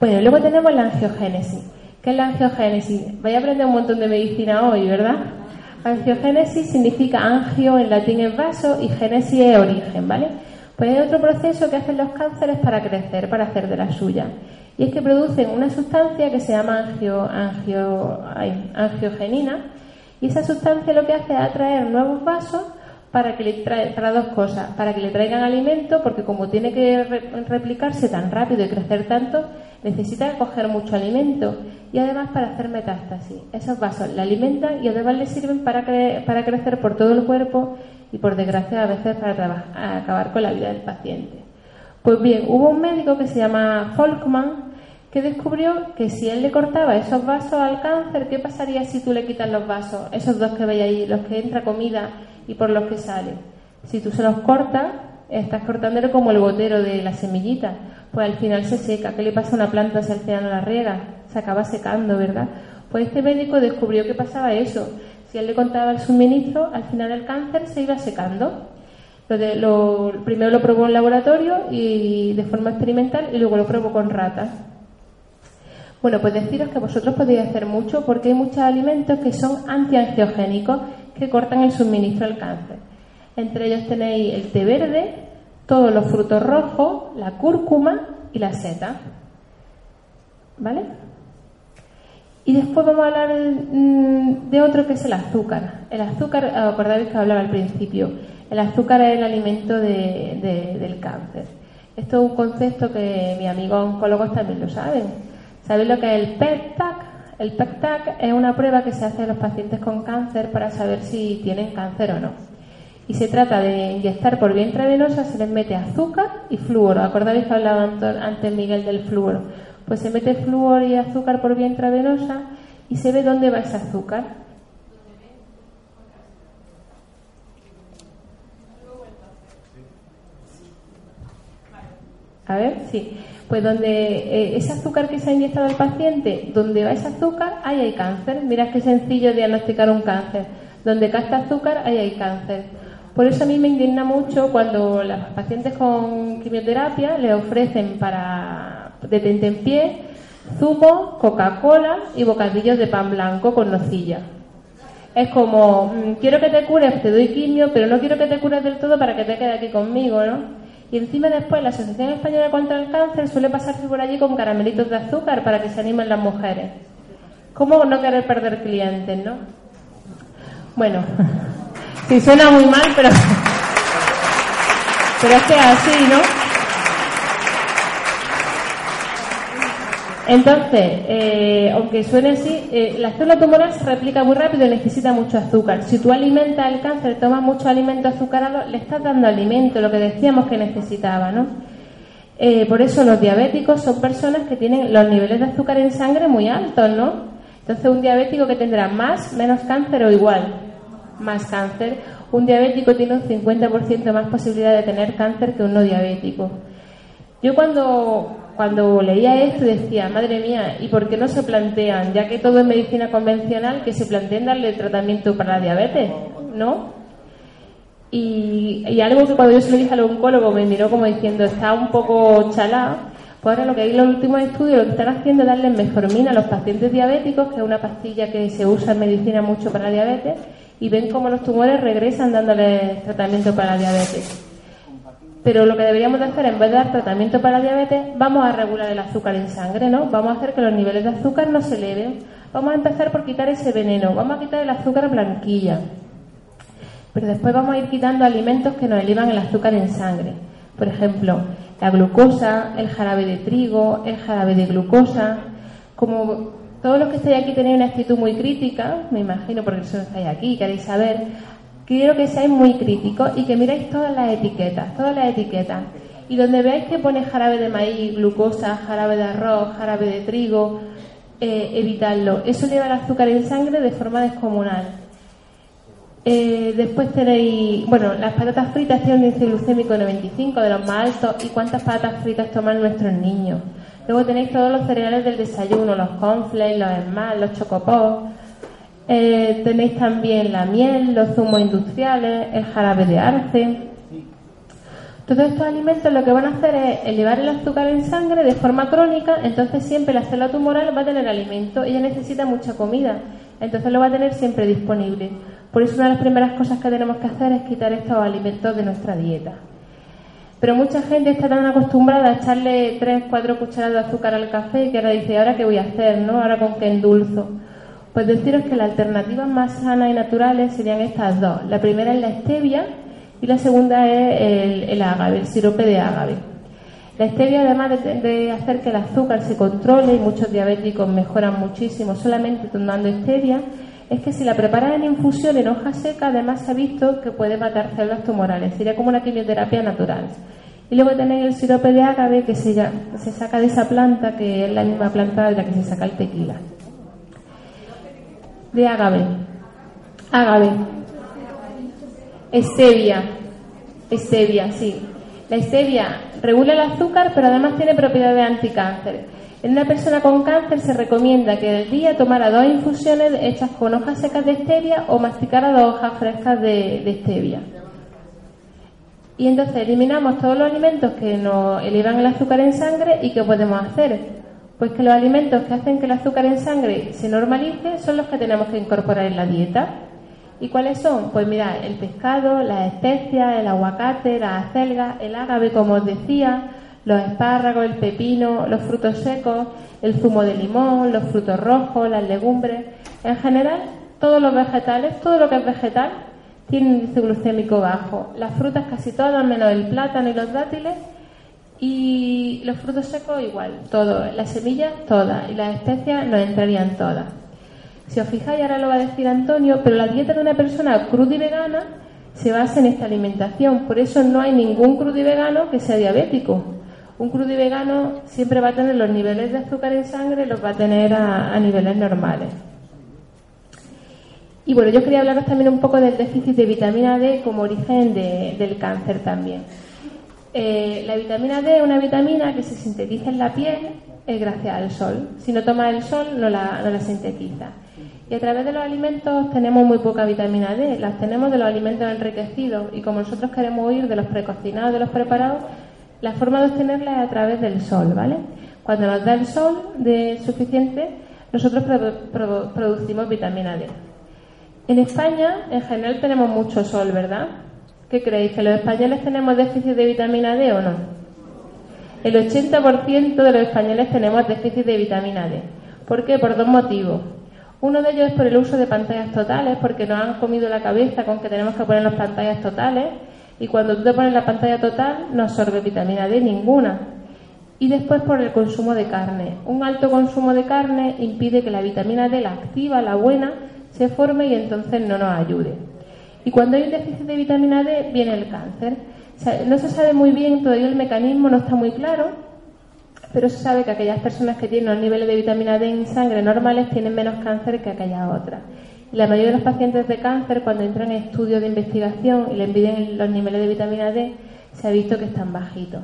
Bueno, luego tenemos la angiogénesis. ¿Qué es la angiogénesis? Vaya a aprender un montón de medicina hoy, ¿verdad? Angiogénesis significa angio en latín es vaso y génesis es origen, ¿vale? Pues hay otro proceso que hacen los cánceres para crecer, para hacer de la suya. Y es que producen una sustancia que se llama angio, angiogenina y esa sustancia lo que hace es atraer nuevos vasos para que le para dos cosas, para que le traigan alimento, porque como tiene que replicarse tan rápido y crecer tanto, necesita coger mucho alimento y además para hacer metástasis. Esos vasos le alimentan y además le sirven para, para crecer por todo el cuerpo y por desgracia a veces para acabar con la vida del paciente. Pues bien, hubo un médico que se llama Folkman que descubrió que si él le cortaba esos vasos al cáncer, ¿qué pasaría si tú le quitas los vasos? Esos dos que veis ahí, los que entra comida y por los que sale. Si tú se los cortas, estás cortándole como el gotero de la semillita pues al final se seca. ¿Qué le pasa a una planta si al final la riega? Se acaba secando, ¿verdad? Pues este médico descubrió que pasaba eso. Si él le contaba el suministro, al final el cáncer se iba secando. Lo primero lo probó en laboratorio y de forma experimental y luego lo probó con ratas. Bueno, pues deciros que vosotros podéis hacer mucho porque hay muchos alimentos que son antiangiogénicos que cortan el suministro al cáncer. Entre ellos tenéis el té verde, todos los frutos rojos, la cúrcuma y la seta. ¿Vale? Y después vamos a hablar mm, de otro que es el azúcar. El azúcar, acordáis que hablaba al principio, el azúcar es el alimento del cáncer. Esto es un concepto que mis amigos oncólogos también lo saben. ¿Sabéis lo que es el PET-TAC? El PET-TAC es una prueba que se hace a los pacientes con cáncer para saber si tienen cáncer o no y se trata de inyectar por vía intravenosa, se les mete azúcar y flúor. ¿Acordáis que hablaba antes Miguel del flúor? Pues se mete flúor y azúcar por vía intravenosa y se ve dónde va ese azúcar. A ver, sí. Pues donde eh, ese azúcar que se ha inyectado al paciente, donde va ese azúcar, ahí hay cáncer. Mira qué sencillo diagnosticar un cáncer. Donde cae azúcar, ahí hay cáncer. Por eso a mí me indigna mucho cuando las pacientes con quimioterapia le ofrecen para detente en pie zumo, Coca-Cola y bocadillos de pan blanco con nocilla. Es como, mm, quiero que te cures, te doy quimio, pero no quiero que te cures del todo para que te quede aquí conmigo, ¿no? Y encima después la Asociación Española contra el Cáncer suele pasarse por allí con caramelitos de azúcar para que se animen las mujeres. ¿Cómo no querer perder clientes, no? Bueno. Sí, suena muy mal, pero, pero es que así, ¿no? Entonces, eh, aunque suene así, eh, la célula tumoral se replica muy rápido y necesita mucho azúcar. Si tú alimentas el cáncer, tomas mucho alimento azucarado, le estás dando alimento, lo que decíamos que necesitaba, ¿no? Eh, por eso los diabéticos son personas que tienen los niveles de azúcar en sangre muy altos, ¿no? Entonces un diabético que tendrá más, menos cáncer o igual más cáncer, un diabético tiene un 50% más posibilidad de tener cáncer que un no diabético. Yo cuando, cuando leía esto decía, madre mía, ¿y por qué no se plantean, ya que todo es medicina convencional, que se planteen darle tratamiento para la diabetes? ¿No? Y, algo que cuando yo se lo dije al oncólogo me miró como diciendo, está un poco chalado, Pues ahora lo que hay en los últimos estudios lo que están haciendo es darle metformina a los pacientes diabéticos, que es una pastilla que se usa en medicina mucho para la diabetes, y ven cómo los tumores regresan dándoles tratamiento para la diabetes. Pero lo que deberíamos de hacer, en vez de dar tratamiento para diabetes, vamos a regular el azúcar en sangre, ¿no? Vamos a hacer que los niveles de azúcar no se eleven. Vamos a empezar por quitar ese veneno, vamos a quitar el azúcar blanquilla. Pero después vamos a ir quitando alimentos que nos elevan el azúcar en sangre. Por ejemplo, la glucosa, el jarabe de trigo, el jarabe de glucosa. Como todos los que estáis aquí tenéis una actitud muy crítica, me imagino porque eso estáis aquí, queréis saber, quiero que seáis muy críticos y que miréis todas las etiquetas, todas las etiquetas. Y donde veáis que pone jarabe de maíz, glucosa, jarabe de arroz, jarabe de trigo, eh, evitarlo. Eso lleva el azúcar en sangre de forma descomunal. Eh, después tenéis, bueno, las patatas fritas tienen un índice glucémico de 95, de los más altos. ¿Y cuántas patatas fritas toman nuestros niños? Luego tenéis todos los cereales del desayuno, los cornflakes, los esmal, los chocopos. Eh, tenéis también la miel, los zumos industriales, el jarabe de arce. Todos estos alimentos lo que van a hacer es elevar el azúcar en sangre de forma crónica, entonces siempre la célula tumoral va a tener alimento, ella necesita mucha comida, entonces lo va a tener siempre disponible. Por eso una de las primeras cosas que tenemos que hacer es quitar estos alimentos de nuestra dieta. Pero mucha gente está tan acostumbrada a echarle 3, 4 cucharadas de azúcar al café que ahora dice, ¿ahora qué voy a hacer? ¿no? ¿Ahora con qué endulzo? Pues deciros que las alternativas más sanas y naturales serían estas dos. La primera es la stevia y la segunda es el, ágave, el sirope de ágave. La stevia, además de, hacer que el azúcar se controle y muchos diabéticos mejoran muchísimo solamente tomando stevia, es que si la preparas en infusión en hoja seca, además se ha visto que puede matar células tumorales. Sería como una quimioterapia natural. Y luego tenéis el sirope de ágave que se saca de esa planta, que es la misma planta de la que se saca el tequila. De ágave. Ágave. Stevia. Stevia, sí. La stevia regula el azúcar, pero además tiene propiedades anticáncer. En una persona con cáncer se recomienda que al día tomara dos infusiones hechas con hojas secas de stevia o masticara dos hojas frescas de, de stevia. Y entonces eliminamos todos los alimentos que nos elevan el azúcar en sangre y ¿qué podemos hacer? Pues que los alimentos que hacen que el azúcar en sangre se normalice son los que tenemos que incorporar en la dieta. ¿Y cuáles son? Pues mira, el pescado, las especias, el aguacate, las acelgas, el ágave, como os decía, los espárragos, el pepino, los frutos secos, el zumo de limón, los frutos rojos, las legumbres. En general, todos los vegetales, todo lo que es vegetal, tiene un índice glucémico bajo. Las frutas casi todas, menos el plátano y los dátiles. Y los frutos secos igual, todo. Las semillas, todas. Y las especias no entrarían todas. Si os fijáis, ahora lo va a decir Antonio, pero la dieta de una persona cruda y vegana se basa en esta alimentación. Por eso no hay ningún crudo y vegano que sea diabético un crudo y vegano siempre va a tener los niveles de azúcar en sangre, los va a tener a, a niveles normales. Y bueno, yo quería hablaros también un poco del déficit de vitamina D como origen de, del cáncer también. Eh, la vitamina D es una vitamina que se sintetiza en la piel eh, gracias al sol. Si no toma el sol, no la, sintetiza. Y a través de los alimentos tenemos muy poca vitamina D. Las tenemos de los alimentos enriquecidos. Y como nosotros queremos huir de los precocinados, de los preparados, la forma de obtenerla es a través del sol, ¿vale? Cuando nos da el sol de suficiente, nosotros produ produ producimos vitamina D. En España, en general, tenemos mucho sol, ¿verdad? ¿Qué creéis? ¿Que los españoles tenemos déficit de vitamina D o no? El 80% de los españoles tenemos déficit de vitamina D. ¿Por qué? Por dos motivos. Uno de ellos es por el uso de pantallas totales, porque nos han comido la cabeza con que tenemos que poner las pantallas totales y cuando tú te pones la pantalla total no absorbe vitamina D ninguna. Y después por el consumo de carne. Un alto consumo de carne impide que la vitamina D, la activa, la buena, se forme y entonces no nos ayude. Y cuando hay un déficit de vitamina D viene el cáncer. No se sabe muy bien, todavía el mecanismo no está muy claro, pero se sabe que aquellas personas que tienen los niveles de vitamina D en sangre normales tienen menos cáncer que aquellas otras. La mayoría de los pacientes de cáncer, cuando entran en estudios de investigación y le piden los niveles de vitamina D, se ha visto que están bajitos.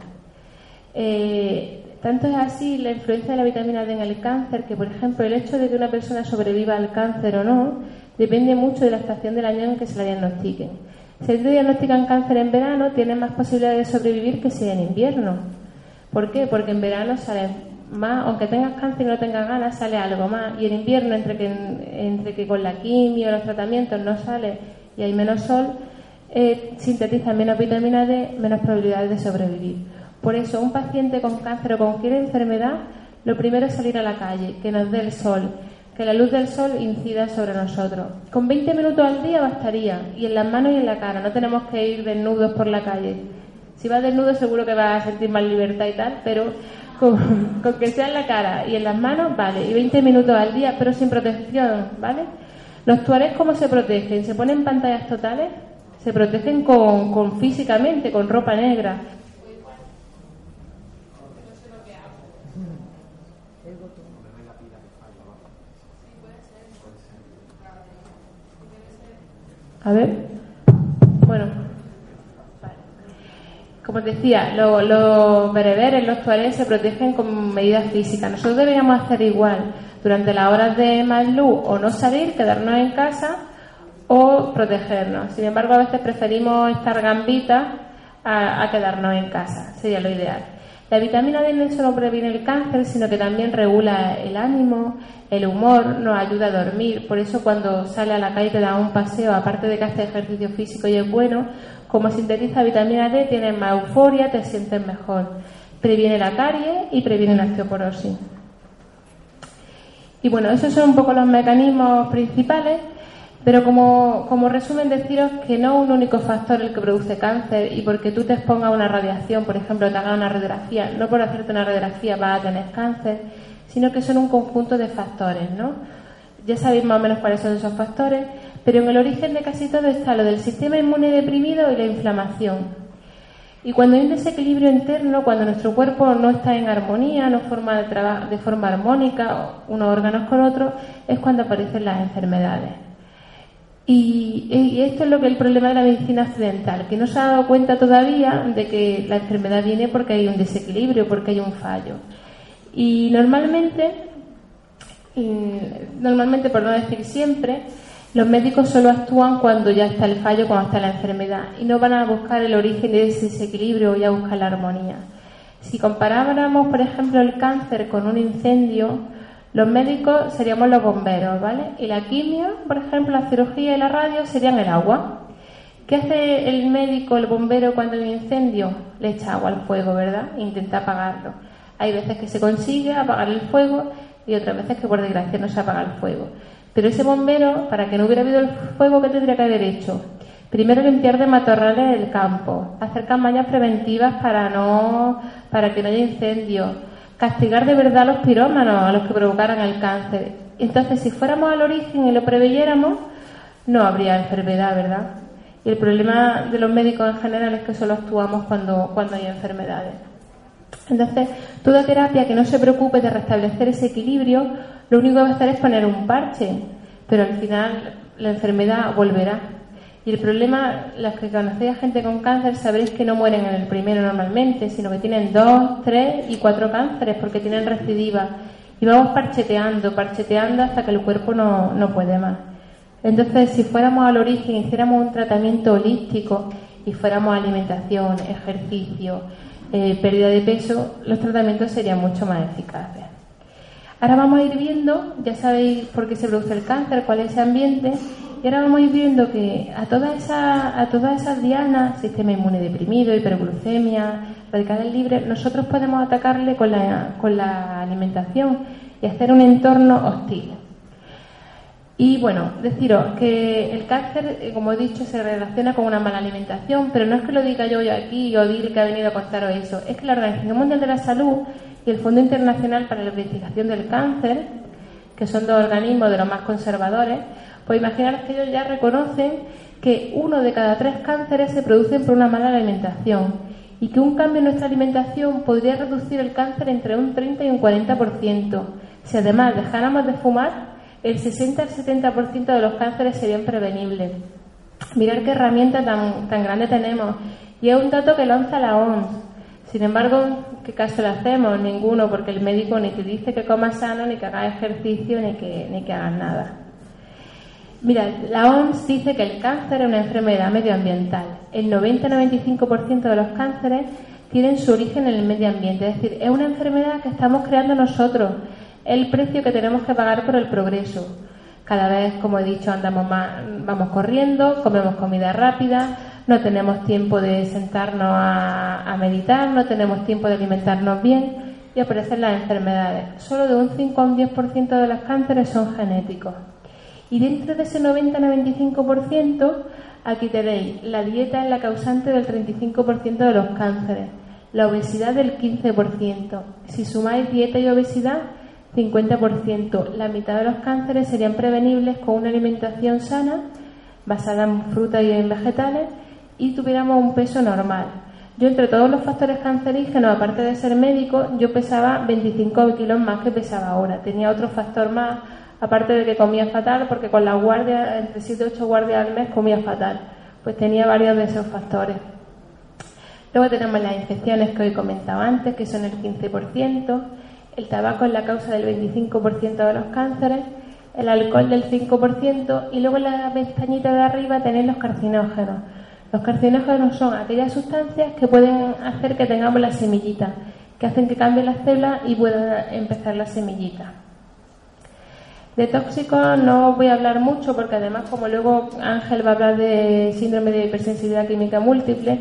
Eh, tanto es así la influencia de la vitamina D en el cáncer que, por ejemplo, el hecho de que una persona sobreviva al cáncer o no depende mucho de la estación del año en que se la diagnostiquen. Si te diagnostican cáncer en verano, tienes más posibilidades de sobrevivir que si en invierno. ¿Por qué? Porque en verano sale más, aunque tengas cáncer y no tengas ganas, sale algo más. Y en invierno, entre que, con la quimio, los tratamientos no sale y hay menos sol, eh, sintetiza menos vitamina D, menos probabilidades de sobrevivir. Por eso, un paciente con cáncer o con cualquier enfermedad, lo primero es salir a la calle, que nos dé el sol, que la luz del sol incida sobre nosotros. Con 20 minutos al día bastaría, y en las manos y en la cara, no tenemos que ir desnudos por la calle. Si vas desnudo seguro que vas a sentir más libertad y tal, pero con, que sea en la cara y en las manos, vale, y 20 minutos al día, pero sin protección, ¿vale? Los tuarés, ¿cómo se protegen? ¿Se ponen pantallas totales? Se protegen con físicamente, con ropa negra. A ver. Bueno. Como decía, los, bereberes, los tuaregs se protegen con medidas físicas. Nosotros deberíamos hacer igual. Durante las horas de más o no salir, quedarnos en casa o protegernos. Sin embargo, a veces preferimos estar gambitas a quedarnos en casa. Sería lo ideal. La vitamina D no solo previene el cáncer, sino que también regula el ánimo, el humor, nos ayuda a dormir. Por eso cuando sale a la calle te da un paseo, aparte de que hace ejercicio físico y es bueno, como sintetiza vitamina D, tienes más euforia, te sientes mejor. Previene la carie y previene la osteoporosis. Y bueno, esos son un poco los mecanismos principales. Pero como, resumen, deciros que no un único factor el que produce cáncer y porque tú te expongas a una radiación, por ejemplo, te hagas una radiografía, no por hacerte una radiografía vas a tener cáncer, sino que son un conjunto de factores, ¿no? Ya sabéis más o menos cuáles son esos factores, pero en el origen de casi todo está lo del sistema inmune deprimido y la inflamación. Y cuando hay un desequilibrio interno, cuando nuestro cuerpo no está en armonía, no forma de, de forma armónica unos órganos con otros, es cuando aparecen las enfermedades. Y, esto es lo que el problema de la medicina occidental, que no se ha dado cuenta todavía de que la enfermedad viene porque hay un desequilibrio, porque hay un fallo. Y normalmente, normalmente por no decir siempre, los médicos solo actúan cuando ya está el fallo, cuando está la enfermedad, y no van a buscar el origen de ese desequilibrio y a buscar la armonía. Si comparáramos, por ejemplo, el cáncer con un incendio, los médicos seríamos los bomberos, ¿vale? Y la quimio, por ejemplo, la cirugía y la radio serían el agua. ¿Qué hace el médico, el bombero cuando hay un incendio? Le echa agua al fuego, ¿verdad? Intenta apagarlo. Hay veces que se consigue apagar el fuego y otras veces que por desgracia no se apaga el fuego. Pero ese bombero, para que no hubiera habido el fuego, ¿qué tendría que haber hecho? Primero limpiar de matorrales el campo, hacer campañas preventivas para no, para que no haya incendios castigar de verdad a los pirómanos, a los que provocaran el cáncer. Entonces, si fuéramos al origen y lo preveyéramos, no habría enfermedad, ¿verdad? Y el problema de los médicos en general es que solo actuamos cuando, cuando hay enfermedades. Entonces, toda terapia que no se preocupe de restablecer ese equilibrio, lo único que va a hacer es poner un parche, pero al final la enfermedad volverá. Y el problema, los que conocéis a gente con cáncer, sabréis que no mueren en el primero normalmente, sino que tienen dos, tres y cuatro cánceres porque tienen recidiva. Y vamos parcheteando, parcheteando hasta que el cuerpo no, no puede más. Entonces, si fuéramos al origen, hiciéramos un tratamiento holístico y fuéramos alimentación, ejercicio, eh, pérdida de peso, los tratamientos serían mucho más eficaces. Ahora vamos a ir viendo, ya sabéis por qué se produce el cáncer, cuál es ese ambiente, y ahora vamos viendo que a todas esas, a todas esas dianas, sistema inmune deprimido, hiperglucemia, radicales libres, nosotros podemos atacarle con la, con la alimentación y hacer un entorno hostil. Y bueno, deciros que el cáncer, eh, como he dicho, se relaciona con una mala alimentación, pero no es que lo diga yo hoy aquí o diga que ha venido a contaros eso, es que la Organización Mundial de la Salud y el Fondo Internacional para la Investigación del Cáncer, que son dos organismos de los más conservadores, pues imaginaros que ellos ya reconocen que uno de cada tres cánceres se producen por una mala alimentación y que un cambio en nuestra alimentación podría reducir el cáncer entre un 30 y un 40%. Si además dejáramos de fumar, el 60 al 70% de los cánceres serían prevenibles. Mirar qué herramienta tan, tan grande tenemos. Y es un dato que lanza la OMS. Sin embargo, ¿qué caso le hacemos? Ninguno, porque el médico ni te dice que comas sano, ni que hagas ejercicio, ni que, ni que hagas nada. Mira, la OMS dice que el cáncer es una enfermedad medioambiental. El 90-95% de los cánceres tienen su origen en el medio ambiente. Es decir, es una enfermedad que estamos creando nosotros, el precio que tenemos que pagar por el progreso. Cada vez, como he dicho, andamos vamos corriendo, comemos comida rápida, no tenemos tiempo de sentarnos a, a meditar, no tenemos tiempo de alimentarnos bien y aparecen las enfermedades. Solo de un 5 a un 10% de los cánceres son genéticos. Y dentro de ese 90-95%, aquí tenéis, la dieta es la causante del 35% de los cánceres, la obesidad del 15%. Si sumáis dieta y obesidad, 50%. La mitad de los cánceres serían prevenibles con una alimentación sana, basada en frutas y en vegetales, y tuviéramos un peso normal. Yo entre todos los factores cancerígenos, aparte de ser médico, yo pesaba 25 kilos más que pesaba ahora. Tenía otro factor más, aparte de que comía fatal, porque con las guardias, entre 7 y 8 guardias al mes, comía fatal. Pues tenía varios de esos factores. Luego tenemos las infecciones que hoy comentaba antes, que son el 15%. El tabaco es la causa del 25% de los cánceres, el alcohol del 5% y luego en la pestañita de arriba tenéis los carcinógenos. Los carcinógenos son aquellas sustancias que pueden hacer que tengamos la semillita, que hacen que cambie las células y pueda empezar la semillita. De tóxicos no voy a hablar mucho porque además como luego Ángel va a hablar de síndrome de hipersensibilidad química múltiple,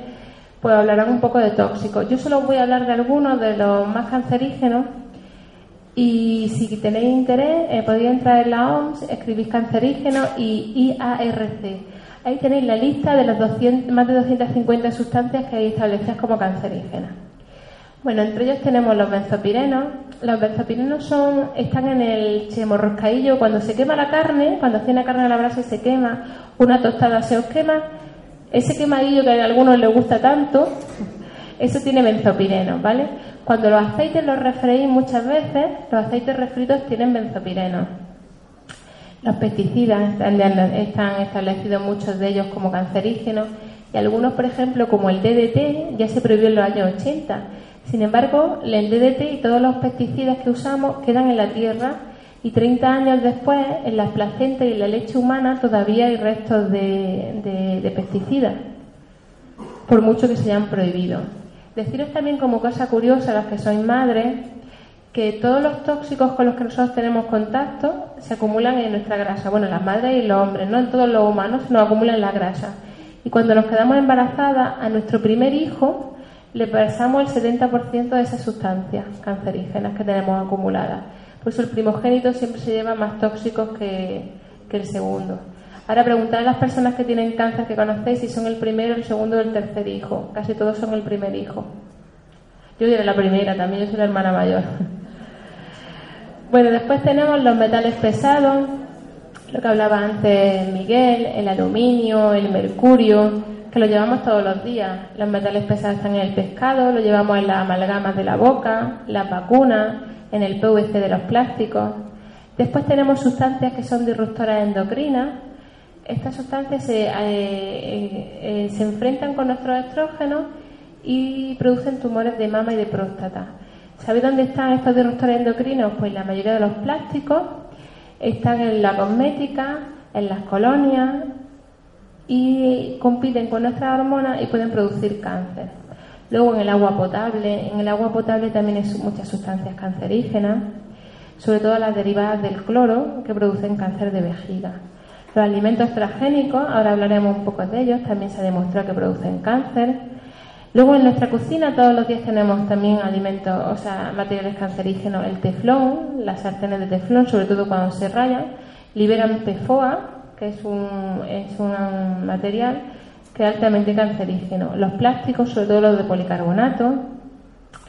pues hablarán un poco de tóxicos. Yo solo voy a hablar de algunos de los más cancerígenos y si tenéis interés eh, podéis entrar en la OMS, escribís cancerígeno y IARC. Ahí tenéis la lista de las 200, más de 250 sustancias que hay establecidas como cancerígenas. Bueno, entre ellos tenemos los benzopirenos. Los benzopirenos son, están en el chemorroscaillo. Cuando se quema la carne, cuando hace la carne a la brasa se quema, una tostada se os quema, ese quemadillo que a algunos les gusta tanto, eso tiene benzopirenos, ¿vale? Cuando los aceites los refreís muchas veces, los aceites refritos tienen benzopirenos. Los pesticidas están establecidos muchos de ellos como cancerígenos y algunos, por ejemplo, como el DDT, ya se prohibió en los años 80 sin embargo, el DDT y todos los pesticidas que usamos quedan en la tierra y 30 años después, en las placentas y en la leche humana todavía hay restos de, pesticidas, por mucho que se hayan prohibido. Deciros también como cosa curiosa las que sois madres, que todos los tóxicos con los que nosotros tenemos contacto se acumulan en nuestra grasa. Bueno, las madres y los hombres, no en todos los humanos, nos acumulan la grasa. Y cuando nos quedamos embarazadas, a nuestro primer hijo le pasamos el 70% de esas sustancias cancerígenas que tenemos acumuladas. Por eso el primogénito siempre se lleva más tóxicos que, el segundo. Ahora preguntad a las personas que tienen cáncer que conocéis si son el primero, el segundo o el tercer hijo. Casi todos son el primer hijo. Yo diré la primera, también yo soy la hermana mayor. Bueno, después tenemos los metales pesados, lo que hablaba antes Miguel, el aluminio, el mercurio, que lo llevamos todos los días. Los metales pesados están en el pescado, lo llevamos en las amalgamas de la boca, las vacunas, en el PVC de los plásticos. Después tenemos sustancias que son disruptoras endocrinas. Estas sustancias se, eh, eh, eh, se enfrentan con nuestros estrógenos y producen tumores de mama y de próstata. ¿Sabéis dónde están estos disruptores endocrinos? Pues la mayoría de los plásticos están en la cosmética, en las colonias, y compiten con nuestras hormonas y pueden producir cáncer. Luego en el agua potable, en el agua potable también hay muchas sustancias cancerígenas, sobre todo las derivadas del cloro que producen cáncer de vejiga. Los alimentos transgénicos, ahora hablaremos un poco de ellos, también se ha demostrado que producen cáncer. Luego en nuestra cocina todos los días tenemos también alimentos, o sea, materiales cancerígenos, el teflón, las sartenes de teflón, sobre todo cuando se rayan, liberan PFOA, que es un, es un material que es altamente cancerígeno. Los plásticos, sobre todo los de policarbonato,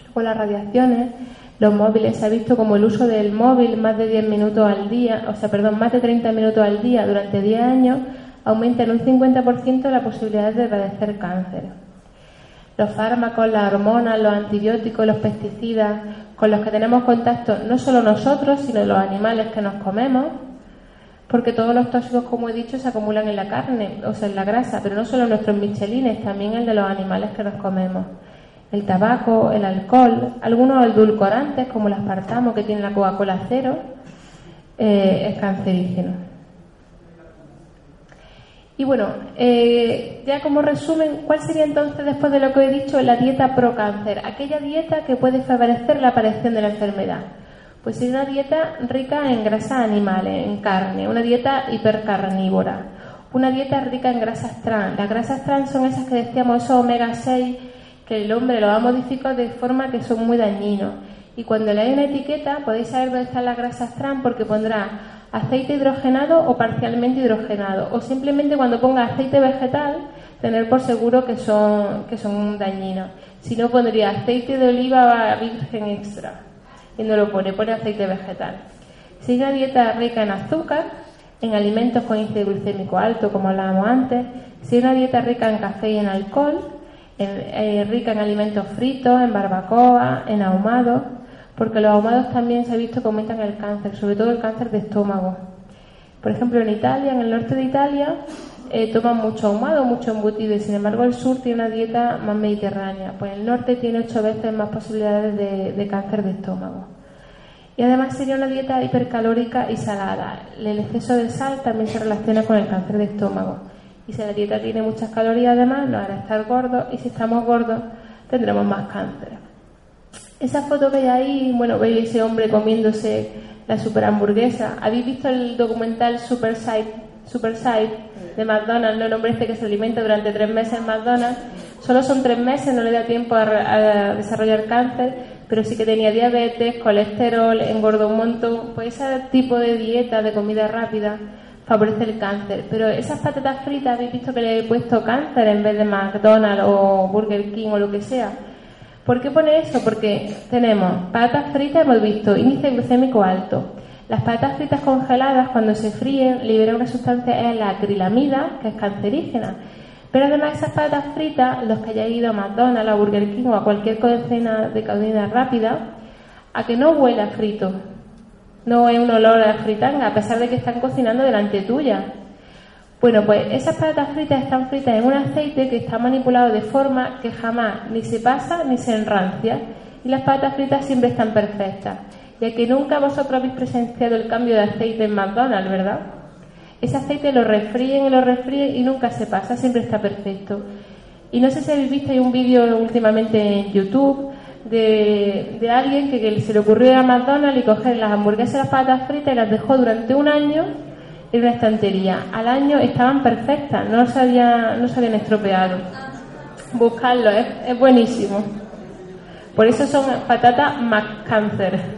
luego las radiaciones, los móviles, se ha visto como el uso del móvil más de 10 minutos al día, o sea, perdón, más de 30 minutos al día durante 10 años, aumenta en un 50% la posibilidad de padecer cáncer. Los fármacos, las hormonas, los antibióticos, los pesticidas con los que tenemos contacto no solo nosotros, sino los animales que nos comemos, porque todos los tóxicos, como he dicho, se acumulan en la carne, o sea, en la grasa, pero no solo nuestros michelines, también el de los animales que nos comemos. El tabaco, el alcohol, algunos edulcorantes, como el aspartamo que tiene la Coca-Cola cero, eh, es cancerígeno. Y bueno, eh, ya como resumen, ¿cuál sería entonces, después de lo que he dicho, la dieta pro cáncer? Aquella dieta que puede favorecer la aparición de la enfermedad. Pues es una dieta rica en grasas animales, en carne, una dieta hipercarnívora, una dieta rica en grasas trans. Las grasas trans son esas que decíamos, esos omega 6, que el hombre lo ha modificado de forma que son muy dañinos. Y cuando le hay una etiqueta, podéis saber dónde están las grasas trans porque pondrá aceite hidrogenado o parcialmente hidrogenado. O simplemente cuando ponga aceite vegetal, tener por seguro que son, que son dañinos. Si no, pondría aceite de oliva virgen extra. Y no lo pone, pone aceite vegetal. Sigue una dieta rica en azúcar, en alimentos con índice glucémico alto, como hablábamos antes. Sigue una dieta rica en café y en alcohol, eh, rica en alimentos fritos, en barbacoa, en ahumados porque los ahumados también se ha visto que aumentan el cáncer, sobre todo el cáncer de estómago. Por ejemplo, en Italia, en el norte de Italia, eh, toman mucho ahumado, mucho embutido, y sin embargo el sur tiene una dieta más mediterránea. Pues el norte tiene ocho veces más posibilidades de, cáncer de estómago. Y además sería una dieta hipercalórica y salada. El exceso de sal también se relaciona con el cáncer de estómago. Y si la dieta tiene muchas calorías, además, nos hará estar gordos, y si estamos gordos, tendremos más cáncer. Esa foto que hay ahí, bueno, veis ese hombre comiéndose la super hamburguesa. ¿Habéis visto el documental Super Size, Super Size de McDonald's? ¿no? El hombre este que se alimenta durante tres meses en McDonald's. Solo son tres meses, no le da tiempo a, desarrollar cáncer, pero sí que tenía diabetes, colesterol, engordó un montón. Pues ese tipo de dieta, de comida rápida, favorece el cáncer. Pero esas patatas fritas, ¿habéis visto que le he puesto cáncer en vez de McDonald's o Burger King o lo que sea? ¿Por qué pone eso? Porque tenemos patatas fritas, hemos visto índice glucémico alto. Las patatas fritas congeladas, cuando se fríen, liberan una sustancia, es la acrilamida, que es cancerígena. Pero además esas patatas fritas, los que hayáis ido a McDonald's, a Burger King o a cualquier cadena de cadena rápida, a que no huela frito. No es un olor a fritanga, a pesar de que están cocinando delante tuya. Bueno, pues esas patatas fritas están fritas en un aceite que está manipulado de forma que jamás ni se pasa ni se enrancia. Y las patatas fritas siempre están perfectas. Ya que nunca vosotros habéis presenciado el cambio de aceite en McDonald's, ¿verdad? Ese aceite lo refríen y lo refríen y nunca se pasa, siempre está perfecto. Y no sé si habéis visto, hay un vídeo últimamente en YouTube de, de alguien que, se le ocurrió ir a McDonald's y coger las hamburguesas y las patatas fritas y las dejó durante un año en una estantería. Al año estaban perfectas, no se, no se habían estropeado. Buscarlo, es, buenísimo. Por eso son patatas más cáncer.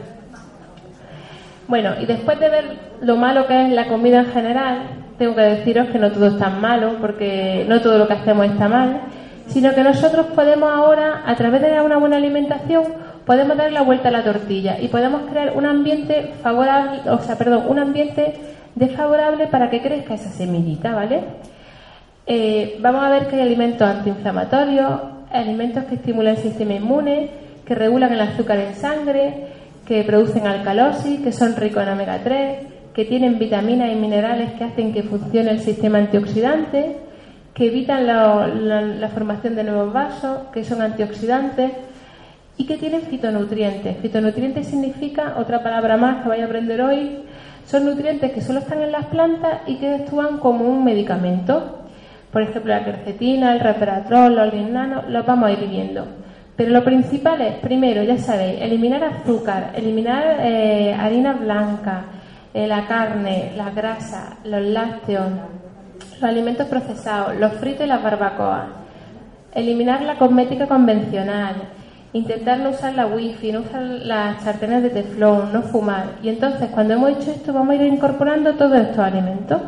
Bueno, y después de ver lo malo que es la comida en general, tengo que deciros que no todo es tan malo, porque no todo lo que hacemos está mal, sino que nosotros podemos ahora, a través de una buena alimentación, podemos dar la vuelta a la tortilla y podemos crear un ambiente favorable, o sea, perdón, un ambiente desfavorable para que crezca esa semillita, ¿vale? Eh, vamos a ver que hay alimentos antiinflamatorios, alimentos que estimulan el sistema inmune, que regulan el azúcar en sangre, que producen alcalosis, que son ricos en omega 3, que tienen vitaminas y minerales que hacen que funcione el sistema antioxidante, que evitan la formación de nuevos vasos, que son antioxidantes y que tienen fitonutrientes. Fitonutrientes significa, otra palabra más que vaya a aprender hoy, son nutrientes que solo están en las plantas y que actúan como un medicamento. Por ejemplo, la quercetina, el reparatrol, los linnanos, los vamos a ir viendo. Pero lo principal es, primero, ya sabéis, eliminar azúcar, eliminar eh, harina blanca, eh, la carne, la grasa, los lácteos, los alimentos procesados, los fritos y las barbacoas. Eliminar la cosmética convencional, intentar no usar la wifi, no usar las sartenes de teflón, no fumar. Y entonces, cuando hemos hecho esto, vamos a ir incorporando todos estos alimentos.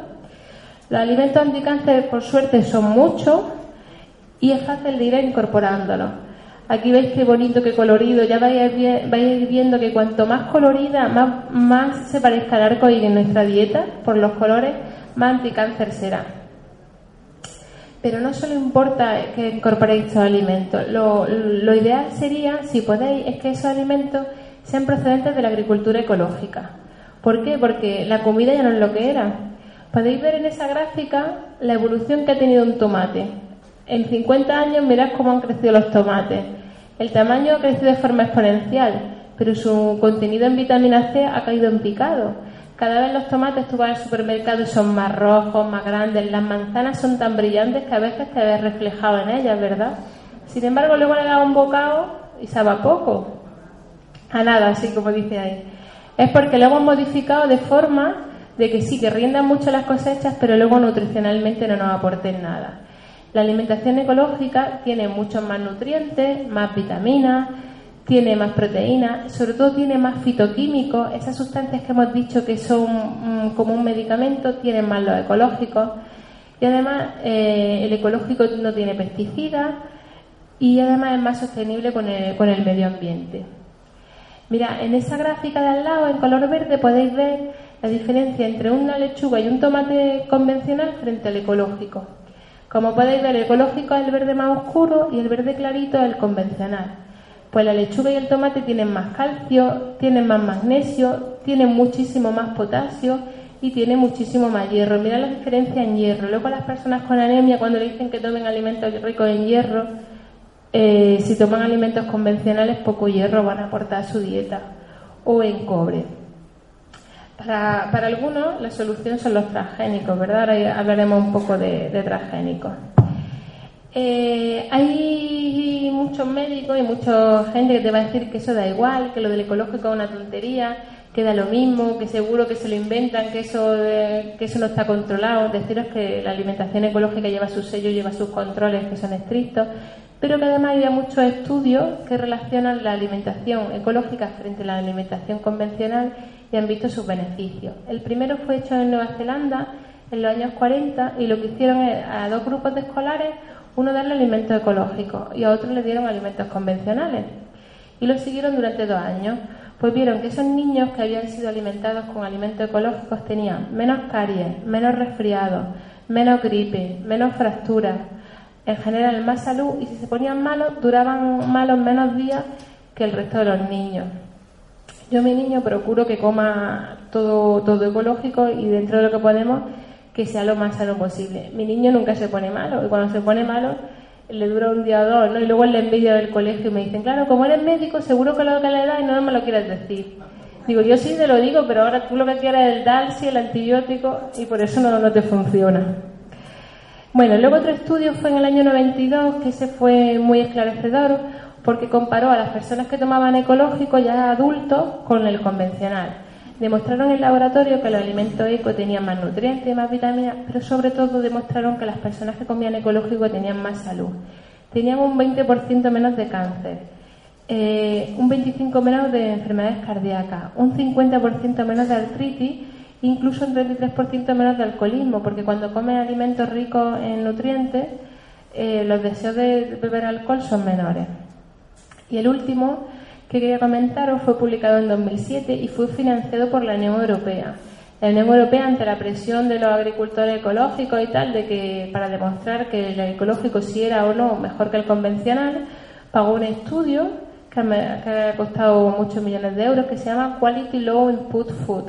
Los alimentos anticáncer, por suerte, son muchos y es fácil de ir incorporándolos. Aquí veis qué bonito, qué colorido. Ya vais viendo que cuanto más colorida, más, más se parezca al arco en nuestra dieta, por los colores, más anticáncer será. Pero no solo importa que incorporéis estos alimentos, lo, ideal sería, si podéis, es que esos alimentos sean procedentes de la agricultura ecológica. ¿Por qué? Porque la comida ya no es lo que era. Podéis ver en esa gráfica la evolución que ha tenido un tomate. En 50 años mirad cómo han crecido los tomates. El tamaño ha crecido de forma exponencial, pero su contenido en vitamina C ha caído en picado. Cada vez los tomates tú vas al supermercado y son más rojos, más grandes, las manzanas son tan brillantes que a veces te ves reflejado en ellas, ¿verdad? Sin embargo, luego le das un bocado y sabe a poco, a nada, así como dice ahí. Es porque lo hemos modificado de forma de que sí, que rindan mucho las cosechas, pero luego nutricionalmente no nos aporten nada. La alimentación ecológica tiene muchos más nutrientes, más vitaminas, tiene más proteínas, sobre todo tiene más fitoquímicos, esas sustancias que hemos dicho que son mm, como un medicamento, tienen más los ecológicos. Y además eh, el ecológico no tiene pesticidas y además es más sostenible con el, con el medio ambiente. Mira, en esa gráfica de al lado, en color verde, podéis ver la diferencia entre una lechuga y un tomate convencional frente al ecológico. Como podéis ver, el ecológico es el verde más oscuro y el verde clarito es el convencional. Pues la lechuga y el tomate tienen más calcio, tienen más magnesio, tienen muchísimo más potasio y tienen muchísimo más hierro. Mira la diferencia en hierro. Luego las personas con anemia, cuando le dicen que tomen alimentos ricos en hierro, eh, si toman alimentos convencionales, poco hierro van a aportar a su dieta. O en cobre. Para, para algunos la solución son los transgénicos, ¿verdad? Ahora hablaremos un poco de, transgénicos. Eh, hay muchos médicos y mucha gente que te va a decir que eso da igual, que lo del ecológico es una tontería, que da lo mismo, que seguro que se lo inventan, que eso, que eso no está controlado. Deciros que la alimentación ecológica lleva sus sellos, lleva sus controles que son estrictos, pero que además hay muchos estudios que relacionan la alimentación ecológica frente a la alimentación convencional y han visto sus beneficios. El primero fue hecho en Nueva Zelanda en los años 40 y lo que hicieron a dos grupos de escolares uno darle alimentos ecológicos y a otro le dieron alimentos convencionales. Y lo siguieron durante dos años. Pues vieron que esos niños que habían sido alimentados con alimentos ecológicos tenían menos caries, menos resfriados, menos gripe, menos fracturas, en general más salud y si se ponían malos duraban malos menos días que el resto de los niños. Yo mi niño procuro que coma todo, todo ecológico y dentro de lo que podemos que sea lo más sano posible. Mi niño nunca se pone malo y cuando se pone malo le dura un día o dos, ¿no? Y luego la envidia del colegio me dicen, claro, como eres médico, seguro que lo que le da y no me lo quieres decir. Digo, yo sí te lo digo, pero ahora tú lo que quieres es el Dalsi, el antibiótico, y por eso no, no te funciona. Bueno, luego otro estudio fue en el año 92, que ese fue muy esclarecedor, porque comparó a las personas que tomaban ecológico ya adultos con el convencional. Demostraron en el laboratorio que los alimentos eco tenían más nutrientes y más vitaminas, pero sobre todo demostraron que las personas que comían ecológico tenían más salud. Tenían un 20% menos de cáncer, eh, un 25% menos de enfermedades cardíacas, un 50% menos de artritis, incluso un 33% menos de alcoholismo, porque cuando comen alimentos ricos en nutrientes, eh, los deseos de beber alcohol son menores. Y el último que quería comentaros fue publicado en 2007 y fue financiado por la Unión Europea. La Unión Europea, ante la presión de los agricultores ecológicos y tal, de que para demostrar que el ecológico sí era o no mejor que el convencional, pagó un estudio que, ha costado muchos millones de euros que se llama Quality Low Input Food.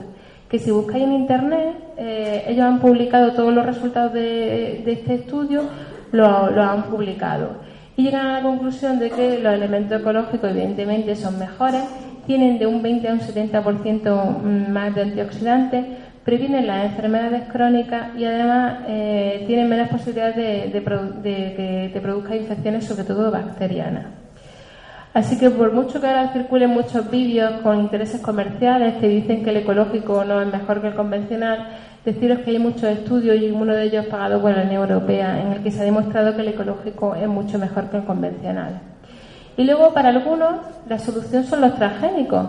Que si buscáis en internet, eh, ellos han publicado todos los resultados de, este estudio, lo, lo han publicado y llegan a la conclusión de que los elementos ecológicos evidentemente son mejores, tienen de un 20 a un 70% más de antioxidantes, previenen las enfermedades crónicas y además eh, tienen menos posibilidades de, que te produzcan infecciones, sobre todo bacterianas. Así que por mucho que ahora circulen muchos vídeos con intereses comerciales que dicen que el ecológico no es mejor que el convencional, Deciros que hay muchos estudios y uno de ellos pagado por la Unión Europea en el que se ha demostrado que el ecológico es mucho mejor que el convencional. Y luego, para algunos, la solución son los transgénicos.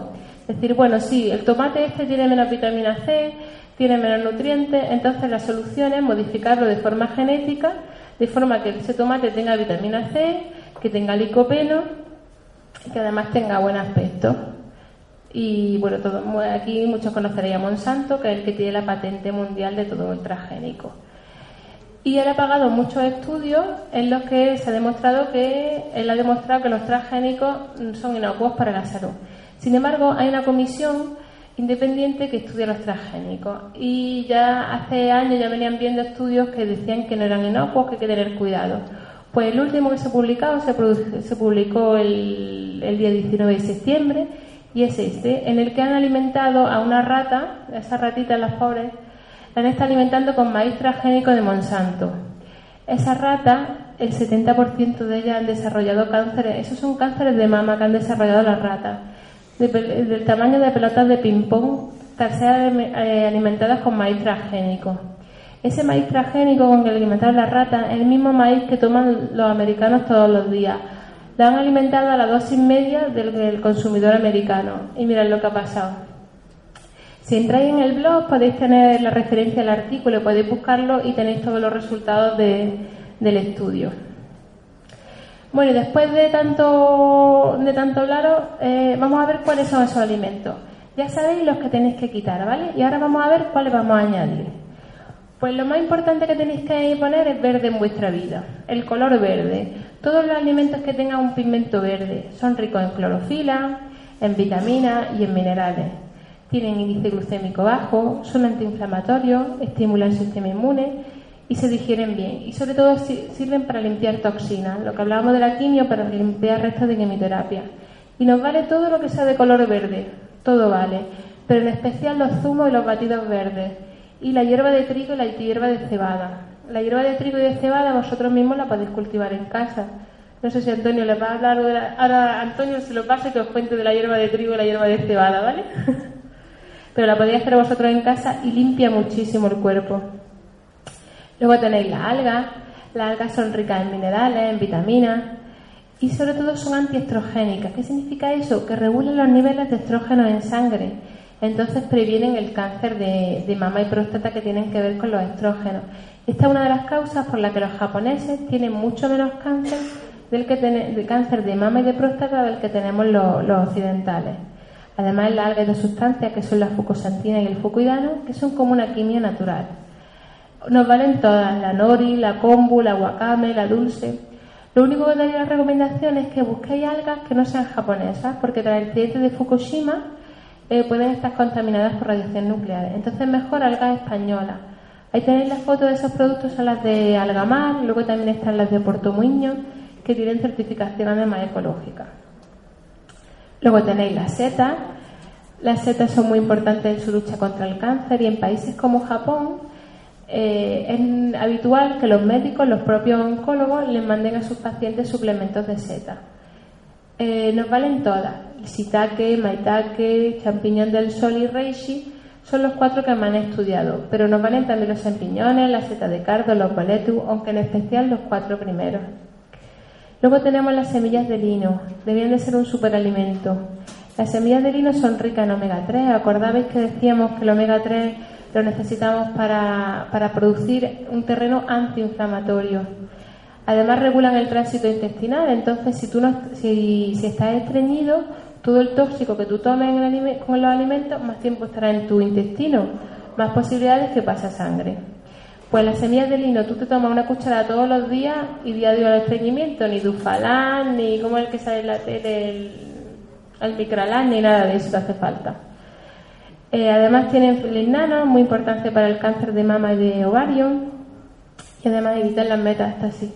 Es decir, bueno, sí, el tomate este tiene menos vitamina C, tiene menos nutrientes, entonces la solución es modificarlo de forma genética, de forma que ese tomate tenga vitamina C, que tenga licopeno que además tenga buen aspecto. Y bueno, todo, aquí muchos conoceréis a Monsanto, que es el que tiene la patente mundial de todo el transgénico. Y él ha pagado muchos estudios en los que se ha demostrado que él ha demostrado que los transgénicos son inocuos para la salud. Sin embargo, hay una comisión independiente que estudia los transgénicos y ya hace años ya venían viendo estudios que decían que no eran inocuos, que hay que tener cuidado. Pues el último que se ha publicado se, publicó el, día 19 de septiembre y es este, en el que han alimentado a una rata, a esa ratita, las pobres, la han estado alimentando con maíz transgénico de Monsanto. Esa rata, el 70% de ellas han desarrollado cánceres, esos son cánceres de mama que han desarrollado las ratas, del tamaño de pelotas de ping-pong, tras ser eh, alimentadas con maíz transgénico. Ese maíz transgénico con que alimentaron las ratas es el mismo maíz que toman los americanos todos los días. Lo han alimentado a la dosis media del, consumidor americano. Y mirad lo que ha pasado. Si entráis en el blog podéis tener la referencia al artículo, podéis buscarlo y tenéis todos los resultados del estudio. Bueno, y después de tanto, de tanto hablaros, eh, vamos a ver cuáles son esos alimentos. Ya sabéis los que tenéis que quitar, ¿vale? Y ahora vamos a ver cuáles vamos a añadir. Pues lo más importante que tenéis que poner es verde en vuestra vida, el color verde. Todos los alimentos que tengan un pigmento verde son ricos en clorofila, en vitaminas y en minerales. Tienen índice glucémico bajo, son antiinflamatorios, estimulan el sistema inmune y se digieren bien. Y sobre todo sirven para limpiar toxinas, lo que hablábamos de la quimio para limpiar restos de quimioterapia. Y nos vale todo lo que sea de color verde, todo vale, pero en especial los zumos y los batidos verdes y la hierba de trigo y la hierba de cebada. La hierba de trigo y de cebada vosotros mismos la podéis cultivar en casa. No sé si Antonio les va a hablar de ahora Antonio se lo pase que os cuente de la hierba de trigo y la hierba de cebada, ¿vale? Pero la podéis hacer vosotros en casa y limpia muchísimo el cuerpo. Luego tenéis las algas. Las algas son ricas en minerales, en vitaminas y sobre todo son antiestrogénicas. ¿Qué significa eso? Que regulan los niveles de estrógeno en sangre entonces previenen el cáncer de, mama y próstata que tienen que ver con los estrógenos. Esta es una de las causas por las que los japoneses tienen mucho menos cáncer del que de cáncer de mama y de próstata del que tenemos los, occidentales. Además, la alga hay dos sustancias que son la fucosantina y el fucoidano, que son como una quimia natural. Nos valen todas, la nori, la kombu, la wakame, la dulce. Lo único que daría la recomendación es que busquéis algas que no sean japonesas, porque tras el accidente de Fukushima eh, pueden estar contaminadas por radiación nuclear. Entonces, mejor algas españolas. Ahí tenéis las fotos de esos productos, son las de Algamar, luego también están las de Puerto Muño, que tienen certificación además ecológica. Luego tenéis las setas. Las setas son muy importantes en su lucha contra el cáncer y en países como Japón eh, es habitual que los médicos, los propios oncólogos, les manden a sus pacientes suplementos de setas. Eh, nos valen todas. Shiitake, maitake, champiñón del sol y reishi son los cuatro que me han estudiado, pero nos valen también los champiñones, la seta de cardo, los boletus, aunque en especial los cuatro primeros. Luego tenemos las semillas de lino, deberían de ser un superalimento. Las semillas de lino son ricas en omega 3. ¿Acordabais que decíamos que el omega 3 lo necesitamos para, para producir un terreno antiinflamatorio? Además regulan el tránsito intestinal, entonces si, tú no, si, estás estreñido, todo el tóxico que tú tomes con los alimentos, más tiempo estará en tu intestino, más posibilidades que pase a sangre. Pues las semillas de lino, tú te tomas una cucharada todos los días y diario al estreñimiento, ni dufalán, ni como el que sale en la tele, el, el ni nada de eso te hace falta. Eh, además tienen nano, muy importante para el cáncer de mama y de ovario, y además evitan las metástasis.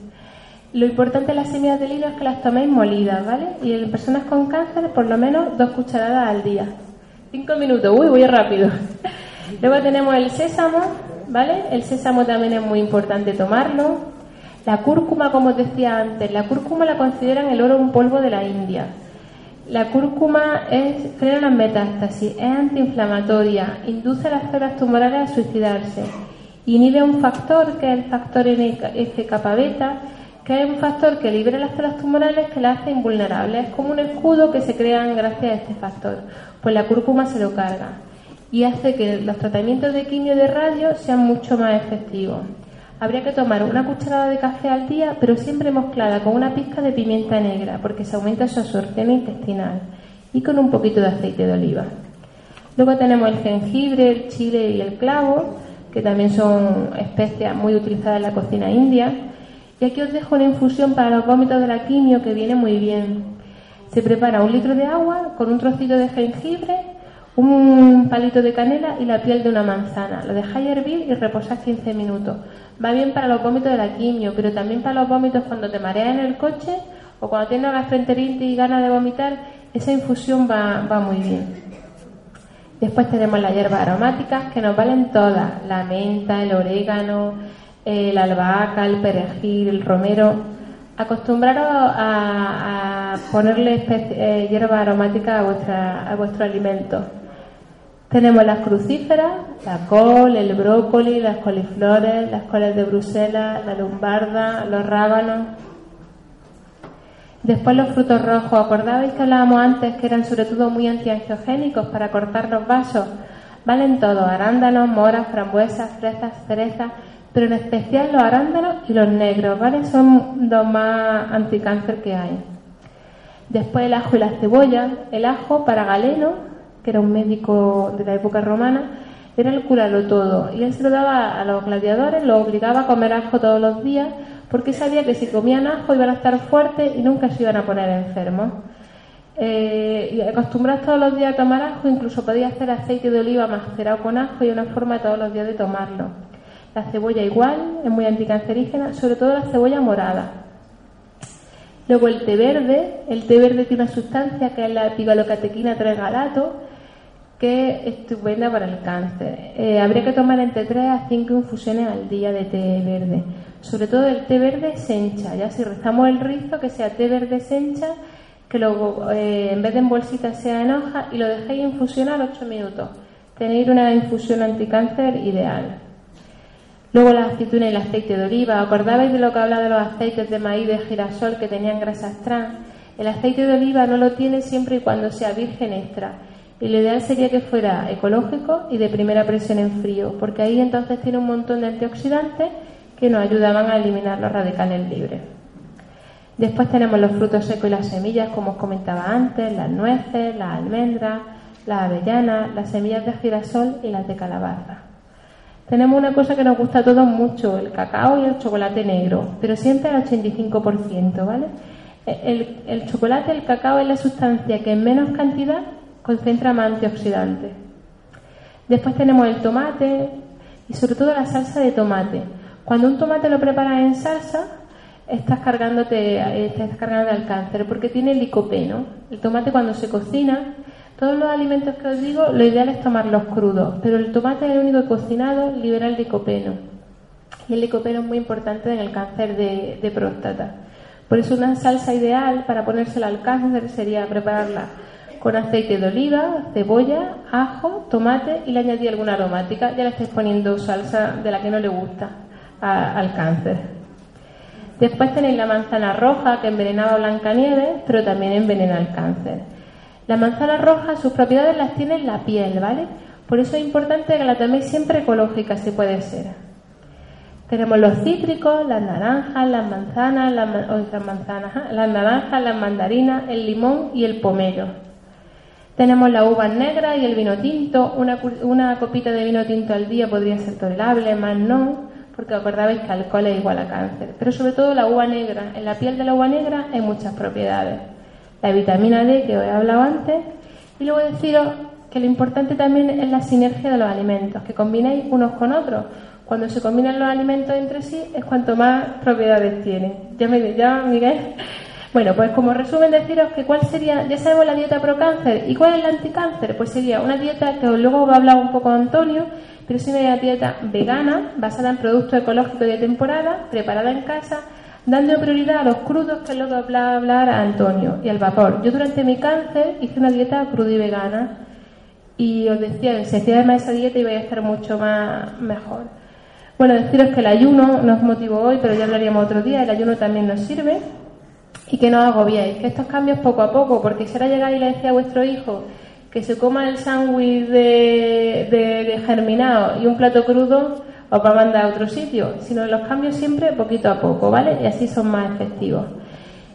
Lo importante de las semillas de lino es que las toméis molidas, ¿vale? Y en personas con cáncer, por lo menos dos cucharadas al día. Cinco minutos, uy, voy rápido. Luego tenemos el sésamo, ¿vale? El sésamo también es muy importante tomarlo. La cúrcuma, como os decía antes, la cúrcuma la consideran el oro un polvo de la India. La cúrcuma es, frena las metástasis, es antiinflamatoria, induce a las células tumorales a suicidarse, inhibe un factor que es el factor NF-kappa beta que es un factor que libera las células tumorales que las hace invulnerables. Es como un escudo que se crean gracias a este factor. Pues la cúrcuma se lo carga y hace que los tratamientos de quimio de radio sean mucho más efectivos. Habría que tomar una cucharada de café al día, pero siempre mezclada con una pizca de pimienta negra, porque se aumenta su absorción intestinal, y con un poquito de aceite de oliva. Luego tenemos el jengibre, el chile y el clavo, que también son especias muy utilizadas en la cocina india y aquí os dejo una infusión para los vómitos de la quimio que viene muy bien. Se prepara un litro de agua con un trocito de jengibre, un palito de canela y la piel de una manzana. Lo dejáis hervir y reposar 15 minutos. Va bien para los vómitos de la quimio, pero también para los vómitos cuando te mareas en el coche o cuando tienes gastroenteritis y ganas de vomitar. Esa infusión va, va muy bien. Después tenemos las hierbas aromáticas que nos valen todas, la menta, el orégano, el albahaca, el perejil, el romero. Acostumbraros a, ponerle eh, hierba aromática a, vuestra, a vuestro alimento. Tenemos las crucíferas, la col, el brócoli, las coliflores, las coles de Bruselas, la lumbarda, los rábanos. Después los frutos rojos. ¿Acordabais que hablábamos antes que eran sobre todo muy antiangiogénicos para cortar los vasos? Valen todos, arándanos, moras, frambuesas, fresas, cerezas, pero en especial los arándanos y los negros, ¿vale? Son los más anticáncer que hay. Después el ajo y la cebolla. El ajo para Galeno que era un médico de la época romana, era el curarlo todo. Y él se lo daba a los gladiadores, lo obligaba a comer ajo todos los días, porque sabía que si comían ajo iban a estar fuertes y nunca se iban a poner enfermos. Eh, y acostumbrados todos los días a tomar ajo, incluso podía hacer aceite de oliva macerado con ajo y una forma todos los días de tomarlo. La cebolla igual, es muy anticancerígena, sobre todo la cebolla morada. Luego el té verde, el té verde tiene una sustancia que es la pigalocatequina 3 galato, que es estupenda para el cáncer. Eh, habría que tomar entre 3 a 5 infusiones al día de té verde. Sobre todo el té verde sencha. Ya si rezamos el rizo, que sea té verde sencha, que luego eh, en vez de en bolsita sea en hoja y lo dejéis infusionar 8 minutos. Tenéis una infusión anticáncer ideal. Luego la aceituna y el aceite de oliva. ¿Acordabais de lo que hablaba de los aceites de maíz de girasol que tenían grasas trans? El aceite de oliva no lo tiene siempre y cuando sea virgen extra y lo ideal sería que fuera ecológico y de primera presión en frío, porque ahí entonces tiene un montón de antioxidantes que nos ayudaban a eliminar los radicales libres. Después tenemos los frutos secos y las semillas, como os comentaba antes, las nueces, las almendras, las avellanas, las semillas de girasol y las de calabaza. Tenemos una cosa que nos gusta a todos mucho, el cacao y el chocolate negro, pero siempre al 85%, ¿vale? El, el chocolate, el cacao es la sustancia que en menos cantidad concentra más antioxidantes. Después tenemos el tomate y sobre todo la salsa de tomate. Cuando un tomate lo preparas en salsa, estás cargándote, estás cargando al cáncer porque tiene licopeno. El tomate cuando se cocina, todos los alimentos que os digo, lo ideal es tomarlos crudos, pero el tomate es el único cocinado libera el licopeno. Y el licopeno es muy importante en el cáncer de, próstata. Por eso una salsa ideal para ponérsela al cáncer sería prepararla con aceite de oliva, cebolla, ajo, tomate y le añadí alguna aromática. Ya le estáis poniendo salsa de la que no le gusta al cáncer. Después tenéis la manzana roja que envenenaba a Blancanieves, pero también envenena el cáncer. La manzana roja, sus propiedades las tiene en la piel, ¿vale? Por eso es importante que la toméis siempre ecológica, si puede ser. Tenemos los cítricos, las naranjas, las manzanas, las, manzanas, las naranjas, las mandarinas, el limón y el pomelo. Tenemos la uva negra y el vino tinto. Una, una copita de vino tinto al día podría ser tolerable, más no, porque acordabais que alcohol es igual a cáncer. Pero sobre todo la uva negra. En la piel de la uva negra hay muchas propiedades. La vitamina D que he hablado antes. Y luego deciros que lo importante también es la sinergia de los alimentos, que combinéis unos con otros. Cuando se combinan los alimentos entre sí es cuanto más propiedades tienen. Ya me ya Miguel bueno, pues como resumen deciros que cuál sería, ya sabemos la dieta pro cáncer y cuál es el anticáncer, pues sería una dieta que luego va a hablar un poco Antonio, pero es una dieta vegana, basada en productos ecológicos de temporada, preparada en casa, dando prioridad a los crudos, que es lo que va a hablar a Antonio, y al vapor. Yo durante mi cáncer hice una dieta cruda y vegana y os decía, si hacía además esa dieta iba a estar mucho más mejor. Bueno, deciros que el ayuno nos motivó hoy, pero ya hablaríamos otro día, el ayuno también nos sirve y que no agobiéis, que estos cambios poco a poco, porque si ahora llegáis y le decía a vuestro hijo que se coma el sándwich de, de, germinado y un plato crudo, os va mandar a otro sitio, sino los cambios siempre poquito a poco, ¿vale? Y así son más efectivos.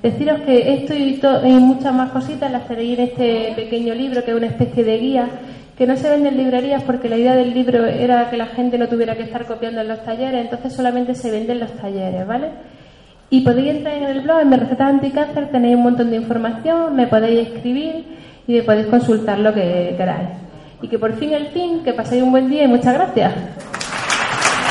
Deciros que esto y, y muchas más cositas las tenéis en este pequeño libro, que es una especie de guía, que no se vende en librerías porque la idea del libro era que la gente no tuviera que estar copiando en los talleres, entonces solamente se vende en los talleres, ¿vale? Y podéis entrar en el blog, en mi receta anticáncer, tenéis un montón de información, me podéis escribir y me podéis consultar lo que queráis. Y que por fin el fin, que paséis un buen día y muchas gracias.